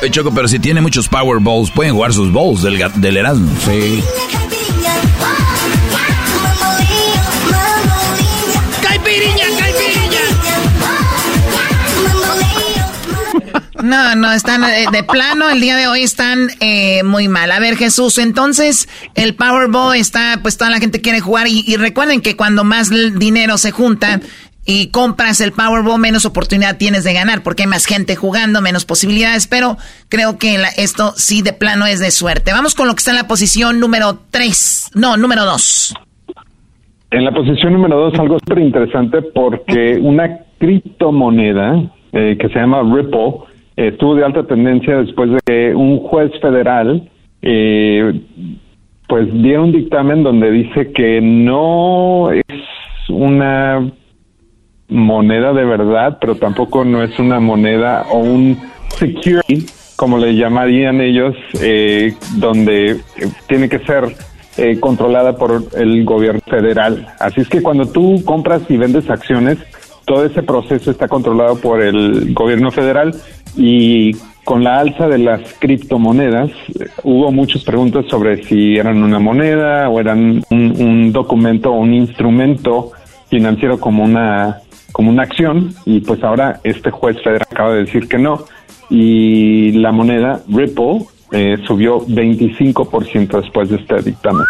[SPEAKER 6] Eh, Choco, pero si tiene muchos Powerballs, pueden jugar sus balls del, del Erasmo.
[SPEAKER 8] Sí.
[SPEAKER 5] ¡Caipiriña, caipiriña!
[SPEAKER 21] No, no, están eh, de plano, el día de hoy están eh, muy mal. A ver, Jesús, entonces el Powerball está, pues toda la gente quiere jugar y, y recuerden que cuando más dinero se junta y compras el Powerball, menos oportunidad tienes de ganar porque hay más gente jugando, menos posibilidades, pero creo que esto sí de plano es de suerte. Vamos con lo que está en la posición número 3, no, número 2.
[SPEAKER 28] En la posición número 2 algo súper interesante porque una criptomoneda eh, que se llama Ripple estuvo de alta tendencia después de que un juez federal eh, pues dio un dictamen donde dice que no es una moneda de verdad, pero tampoco no es una moneda o un security, como le llamarían ellos, eh, donde eh, tiene que ser eh, controlada por el gobierno federal. Así es que cuando tú compras y vendes acciones, todo ese proceso está controlado por el gobierno federal y con la alza de las criptomonedas hubo muchas preguntas sobre si eran una moneda o eran un, un documento o un instrumento financiero como una como una acción y pues ahora este juez federal acaba de decir que no y la moneda Ripple eh, subió 25% después de este dictamen.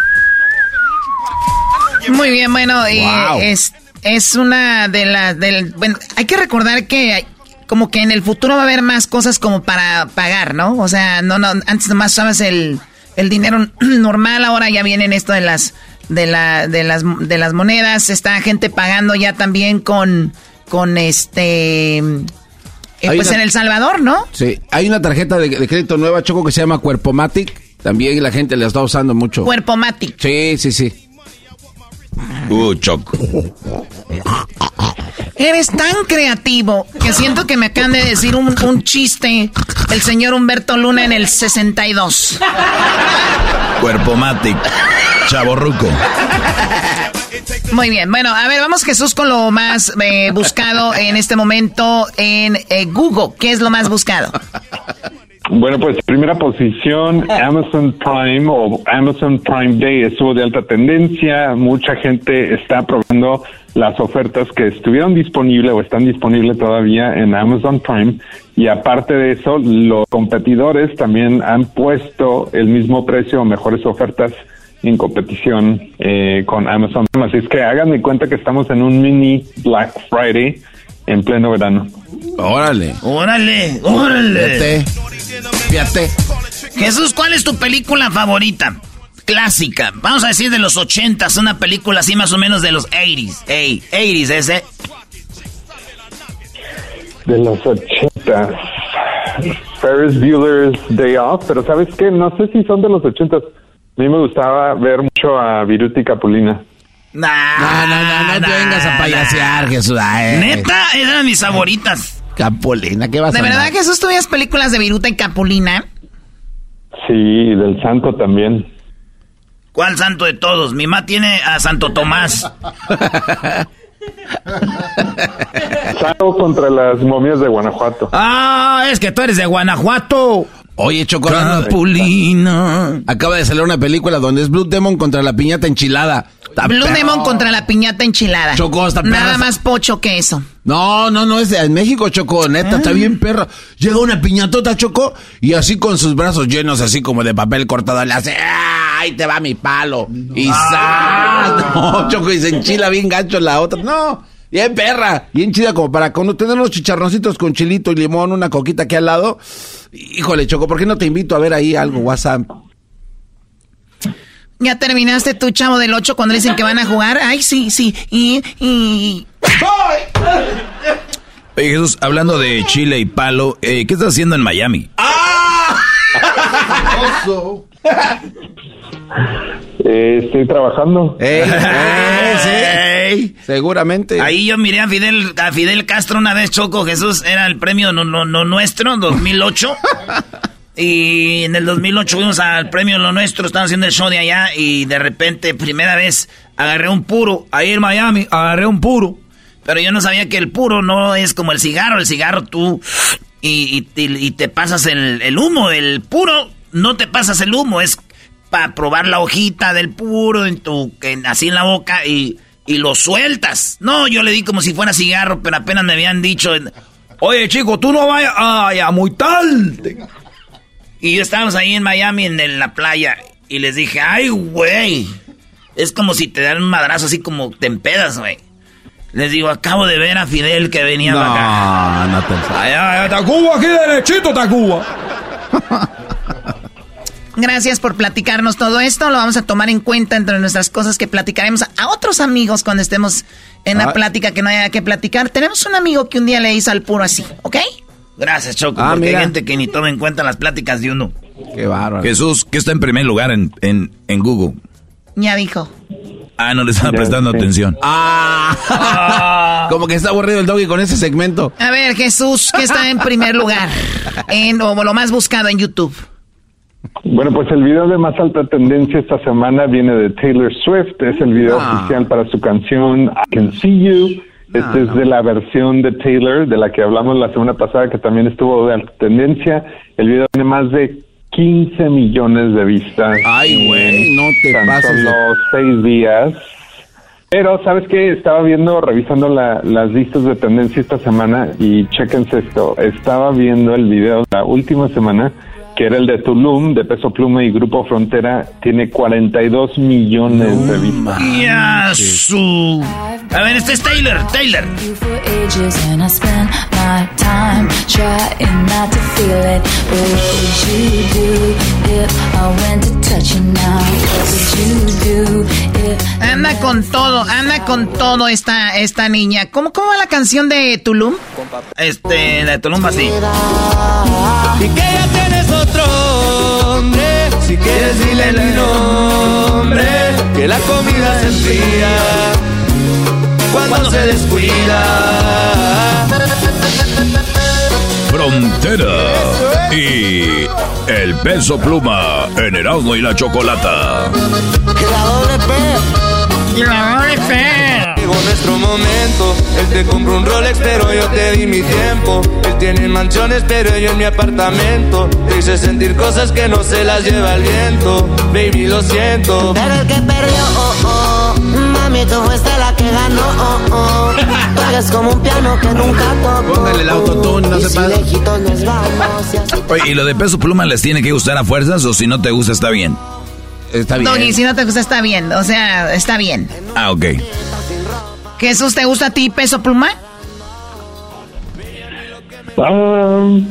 [SPEAKER 21] Muy bien, bueno, eh, es, es una de las... Del, bueno, hay que recordar que como que en el futuro va a haber más cosas como para pagar, ¿no? O sea, no, no, antes nomás usabas el, el dinero normal, ahora ya vienen esto de las de la de las de las monedas, está gente pagando ya también con con este eh, pues en El Salvador, ¿no?
[SPEAKER 8] Sí, hay una tarjeta de, de, crédito nueva, Choco, que se llama Cuerpomatic. También la gente la está usando mucho.
[SPEAKER 21] Cuerpomatic.
[SPEAKER 8] Sí, sí, sí.
[SPEAKER 6] Uh, Choco.
[SPEAKER 21] Eres tan creativo que siento que me acaban de decir un, un chiste el señor Humberto Luna en el 62.
[SPEAKER 6] Cuerpomatic. Chaborruco.
[SPEAKER 21] Muy bien, bueno, a ver, vamos Jesús con lo más eh, buscado en este momento en eh, Google. ¿Qué es lo más buscado?
[SPEAKER 28] Bueno, pues primera posición, Amazon Prime o Amazon Prime Day estuvo de alta tendencia. Mucha gente está probando las ofertas que estuvieron disponibles o están disponibles todavía en Amazon Prime. Y aparte de eso, los competidores también han puesto el mismo precio o mejores ofertas en competición eh, con Amazon. Así es que hagan de cuenta que estamos en un mini Black Friday en pleno verano.
[SPEAKER 8] Órale.
[SPEAKER 5] Órale, órale.
[SPEAKER 8] Fíjate. Fíjate.
[SPEAKER 5] Jesús, ¿cuál es tu película favorita? Clásica. Vamos a decir de los ochentas, una película así más o menos de los 80s. Hey, 80s ese.
[SPEAKER 28] De los ochentas. Ferris Bueller's Day Off, pero ¿sabes qué? No sé si son de los ochentas. A mí me gustaba ver mucho a Viruti Capulina.
[SPEAKER 5] Nah,
[SPEAKER 8] No, no, no, no te vengas a payasear, Jesús. Ay.
[SPEAKER 5] Neta, eran mis favoritas.
[SPEAKER 8] Capulina, ¿qué vas
[SPEAKER 21] ¿De
[SPEAKER 8] a
[SPEAKER 21] verdad,
[SPEAKER 8] andar?
[SPEAKER 21] Jesús, tú veías películas de Viruta y Capulina?
[SPEAKER 28] Sí, y del Santo también.
[SPEAKER 5] ¿Cuál santo de todos? Mi mamá tiene a Santo Tomás.
[SPEAKER 28] Santo contra las momias de Guanajuato.
[SPEAKER 26] Ah, es que tú eres de Guanajuato.
[SPEAKER 8] Oye, Choco.
[SPEAKER 5] Capulina.
[SPEAKER 8] Acaba de salir una película donde es Blue Demon contra la piñata enchilada. Está
[SPEAKER 21] Blue
[SPEAKER 8] perro.
[SPEAKER 21] Demon contra la piñata enchilada.
[SPEAKER 8] Choco, está perra
[SPEAKER 21] Nada más pocho que eso.
[SPEAKER 8] No, no, no, es de en México, Choco, neta, está bien perro. Llega una piñatota, Choco, y así con sus brazos llenos, así como de papel cortado, le hace, ¡ah! ahí te va mi palo. Y ¡zas! No, Choco, y se enchila bien gacho la otra. No, Bien perra, bien chida como para cuando tener unos chicharroncitos con chilito y limón, una coquita aquí al lado. Híjole, Choco, ¿por qué no te invito a ver ahí algo, WhatsApp?
[SPEAKER 21] ¿Ya terminaste tu chavo del 8 cuando dicen que van a jugar? Ay, sí, sí. Y, y...
[SPEAKER 6] Oye, Jesús, hablando de Chile y palo, eh, ¿qué estás haciendo en Miami? ¡Ah!
[SPEAKER 28] Eh, estoy trabajando.
[SPEAKER 8] Eh, sí. Seguramente.
[SPEAKER 5] Ahí yo miré a Fidel, a Fidel Castro una vez, Choco Jesús, era el premio no, no, no nuestro, 2008. Y en el 2008 fuimos al premio Lo Nuestro, estaban haciendo el show de allá y de repente, primera vez, agarré un puro, ahí en Miami, agarré un puro. Pero yo no sabía que el puro no es como el cigarro, el cigarro tú y, te pasas el, el humo, el puro no te pasas el humo, es para probar la hojita del puro en tu, así en la boca y, y, lo sueltas. No, yo le di como si fuera cigarro, pero apenas me habían dicho, oye chico, tú no vayas a muy tal. Y yo estábamos ahí en Miami en, la playa y les dije, ay, güey, es como si te dan un madrazo así como te empedas, güey. Les digo, acabo de ver a Fidel que venía
[SPEAKER 8] no,
[SPEAKER 5] acá.
[SPEAKER 8] No, te
[SPEAKER 25] Allá, Tacuba, aquí derechito, Tacuba.
[SPEAKER 21] Gracias por platicarnos todo esto. Lo vamos a tomar en cuenta entre nuestras cosas que platicaremos a otros amigos cuando estemos en la ah. plática que no haya que platicar. Tenemos un amigo que un día le hizo al puro así, ¿ok?
[SPEAKER 5] Gracias, Choco, ah, porque hay gente que ni toma en cuenta las pláticas de uno.
[SPEAKER 8] Qué bárbaro.
[SPEAKER 6] Jesús, ¿qué está en primer lugar en, en, en Google?
[SPEAKER 21] Ya dijo.
[SPEAKER 6] Ah, no le estaba prestando atención.
[SPEAKER 8] Ah. Como que está aburrido el doggy con ese segmento.
[SPEAKER 21] A ver, Jesús, ¿qué está en primer lugar? En, o lo más buscado en YouTube.
[SPEAKER 28] Bueno, pues el video de más alta tendencia esta semana viene de Taylor Swift. Es el video ah. oficial para su canción I Can See You. Este es de la versión de Taylor, de la que hablamos la semana pasada, que también estuvo de alta tendencia. El video tiene más de 15 millones de vistas.
[SPEAKER 8] Ay, güey, no te pases.
[SPEAKER 28] Solo seis días. Pero, ¿sabes qué? Estaba viendo, revisando las listas de tendencia esta semana y chequense esto. Estaba viendo el video la última semana que era el de Tulum, de Peso Pluma y Grupo Frontera, tiene 42 millones de vistas.
[SPEAKER 5] A ver, este es Taylor, Taylor.
[SPEAKER 21] Anda con todo, anda con todo esta, esta niña. ¿Cómo, ¿Cómo va la canción de Tulum?
[SPEAKER 5] Este, de Tulum así.
[SPEAKER 4] Y que ya tienes otro hombre, si quieres dile el nombre, que la comida se enfría cuando se descuida.
[SPEAKER 20] Frontera y el peso pluma en Erasmo y la Chocolata.
[SPEAKER 21] La doble
[SPEAKER 4] Llegó nuestro momento, él te compró un Rolex pero yo te di mi tiempo. Él tiene mansiones pero yo en mi apartamento. Te hice sentir cosas que no se las lleva el viento. Baby, lo siento.
[SPEAKER 31] Pero el que perdió, oh, oh. Mami, tú fuiste la que ganó, oh, oh. Tú como un piano que nunca tocó.
[SPEAKER 8] Póngale el autotune, no se
[SPEAKER 31] vamos.
[SPEAKER 6] Oye, ¿y lo de peso pluma les tiene que gustar a fuerzas o si no te gusta está bien?
[SPEAKER 8] Está bien.
[SPEAKER 21] No, y si no te gusta está bien, o sea, está bien.
[SPEAKER 6] Ah, ok.
[SPEAKER 21] Jesús, ¿te gusta a ti peso pluma?
[SPEAKER 28] Um,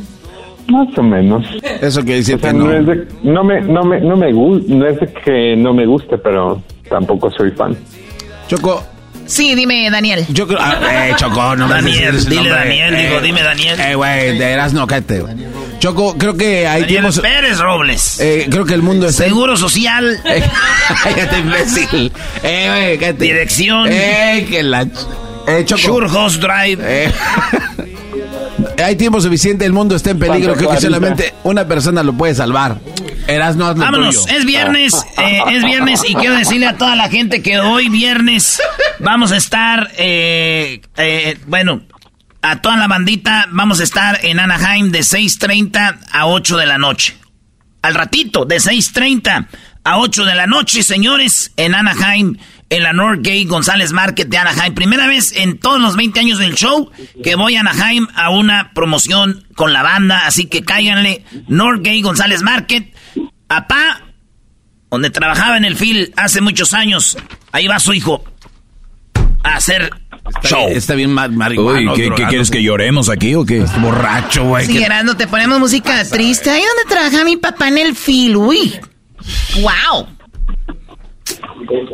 [SPEAKER 28] más o menos.
[SPEAKER 8] Eso que dice
[SPEAKER 28] no. No, es de, no me, no me, no me gusta, no es de que no me guste, pero tampoco soy fan.
[SPEAKER 8] Choco.
[SPEAKER 21] Sí, dime, Daniel.
[SPEAKER 8] Yo creo. Ah, eh, Choco, no
[SPEAKER 5] Daniel, me dile Daniel, eh, digo, dime Daniel.
[SPEAKER 8] Eh, güey, de eras no, cállate. Choco, creo que hay
[SPEAKER 5] Daniel Pérez Robles.
[SPEAKER 8] Eh, creo que el mundo
[SPEAKER 5] está. Seguro Social.
[SPEAKER 8] cállate, imbécil. Eh, cállate.
[SPEAKER 5] Dirección.
[SPEAKER 8] Eh, que la.
[SPEAKER 5] Eh, Choco. Sure Host Drive.
[SPEAKER 8] Eh. hay tiempo suficiente, el mundo está en peligro. Creo que solamente una persona lo puede salvar. Eras no
[SPEAKER 5] Vámonos, es viernes, eh, es viernes y quiero decirle a toda la gente que hoy viernes vamos a estar, eh, eh, bueno, a toda la bandita vamos a estar en Anaheim de 6.30 a 8 de la noche. Al ratito, de 6.30 a 8 de la noche, señores, en Anaheim en la Northgate González Market de Anaheim. Primera vez en todos los 20 años del show que voy a Anaheim a una promoción con la banda. Así que cáiganle. Northgate González Market. Papá, donde trabajaba en el FIL hace muchos años. Ahí va su hijo. A hacer
[SPEAKER 32] Está
[SPEAKER 5] show.
[SPEAKER 32] bien- Está bien ma- marihuana.
[SPEAKER 20] Uy, ¿qué, qué quieres que lloremos aquí o qué?
[SPEAKER 32] borracho, güey.
[SPEAKER 21] Sí, Gerardo, te ponemos música triste. Ahí donde trabaja mi papá en el fil, uy. Wow.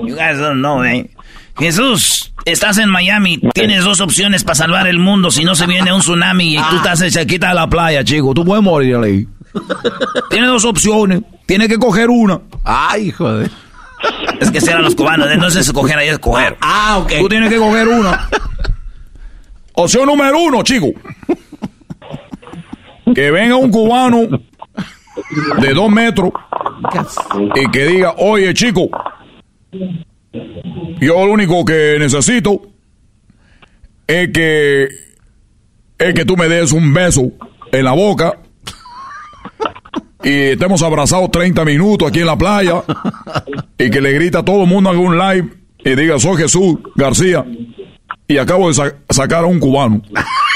[SPEAKER 5] You guys don't know, eh. Jesús, estás en Miami, tienes dos opciones para salvar el mundo si no se viene un tsunami y tú estás cerquita de la playa, chico. Tú puedes morir ahí. Tienes dos opciones, tienes que coger una.
[SPEAKER 32] Ay, joder.
[SPEAKER 5] Es que serán los cubanos, entonces escoger ahí es coger.
[SPEAKER 32] Ah, ok.
[SPEAKER 20] Tú tienes que coger una. Opción número uno, chico. Que venga un cubano de dos metros y que diga, oye, chico, yo lo único que necesito es que es que tú me des un beso en la boca y estemos abrazados 30 minutos aquí en la playa y que le grita a todo el mundo haga un live y diga soy Jesús García y acabo de sa- sacar a un cubano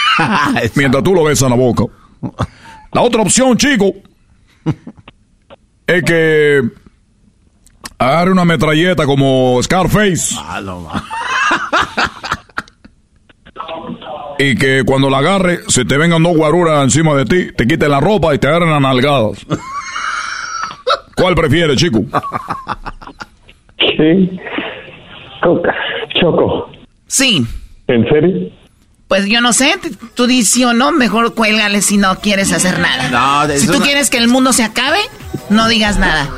[SPEAKER 20] mientras tú lo besas en la boca. La otra opción, chico, es que agarre una metralleta como Scarface
[SPEAKER 32] Ah.
[SPEAKER 20] Y que cuando la agarre se te vengan dos guaruras encima de ti, te quiten la ropa y te agarren a nalgadas. ¿Cuál prefieres, chico?
[SPEAKER 28] Sí. Coca. Choco.
[SPEAKER 21] Sí.
[SPEAKER 28] ¿En serio?
[SPEAKER 21] Pues yo no sé, tú dices sí o no, mejor cuélgale si no quieres hacer nada.
[SPEAKER 32] No,
[SPEAKER 21] si tú quieres que el mundo se acabe, no digas nada.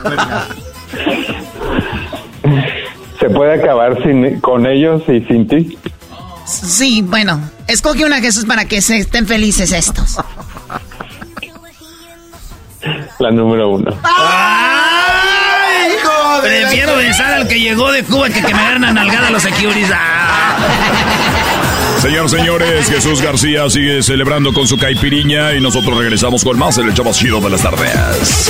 [SPEAKER 28] ¿Se puede acabar sin, con ellos y sin ti?
[SPEAKER 21] Sí, bueno, escoge una Jesús para que se estén felices estos.
[SPEAKER 28] La número uno.
[SPEAKER 5] Prefiero besar al que llegó de Cuba que que me agarren a nalgada a los securities. Ah.
[SPEAKER 20] Señor, señores, Jesús García sigue celebrando con su caipiriña y nosotros regresamos con más en el Chido de las tardes.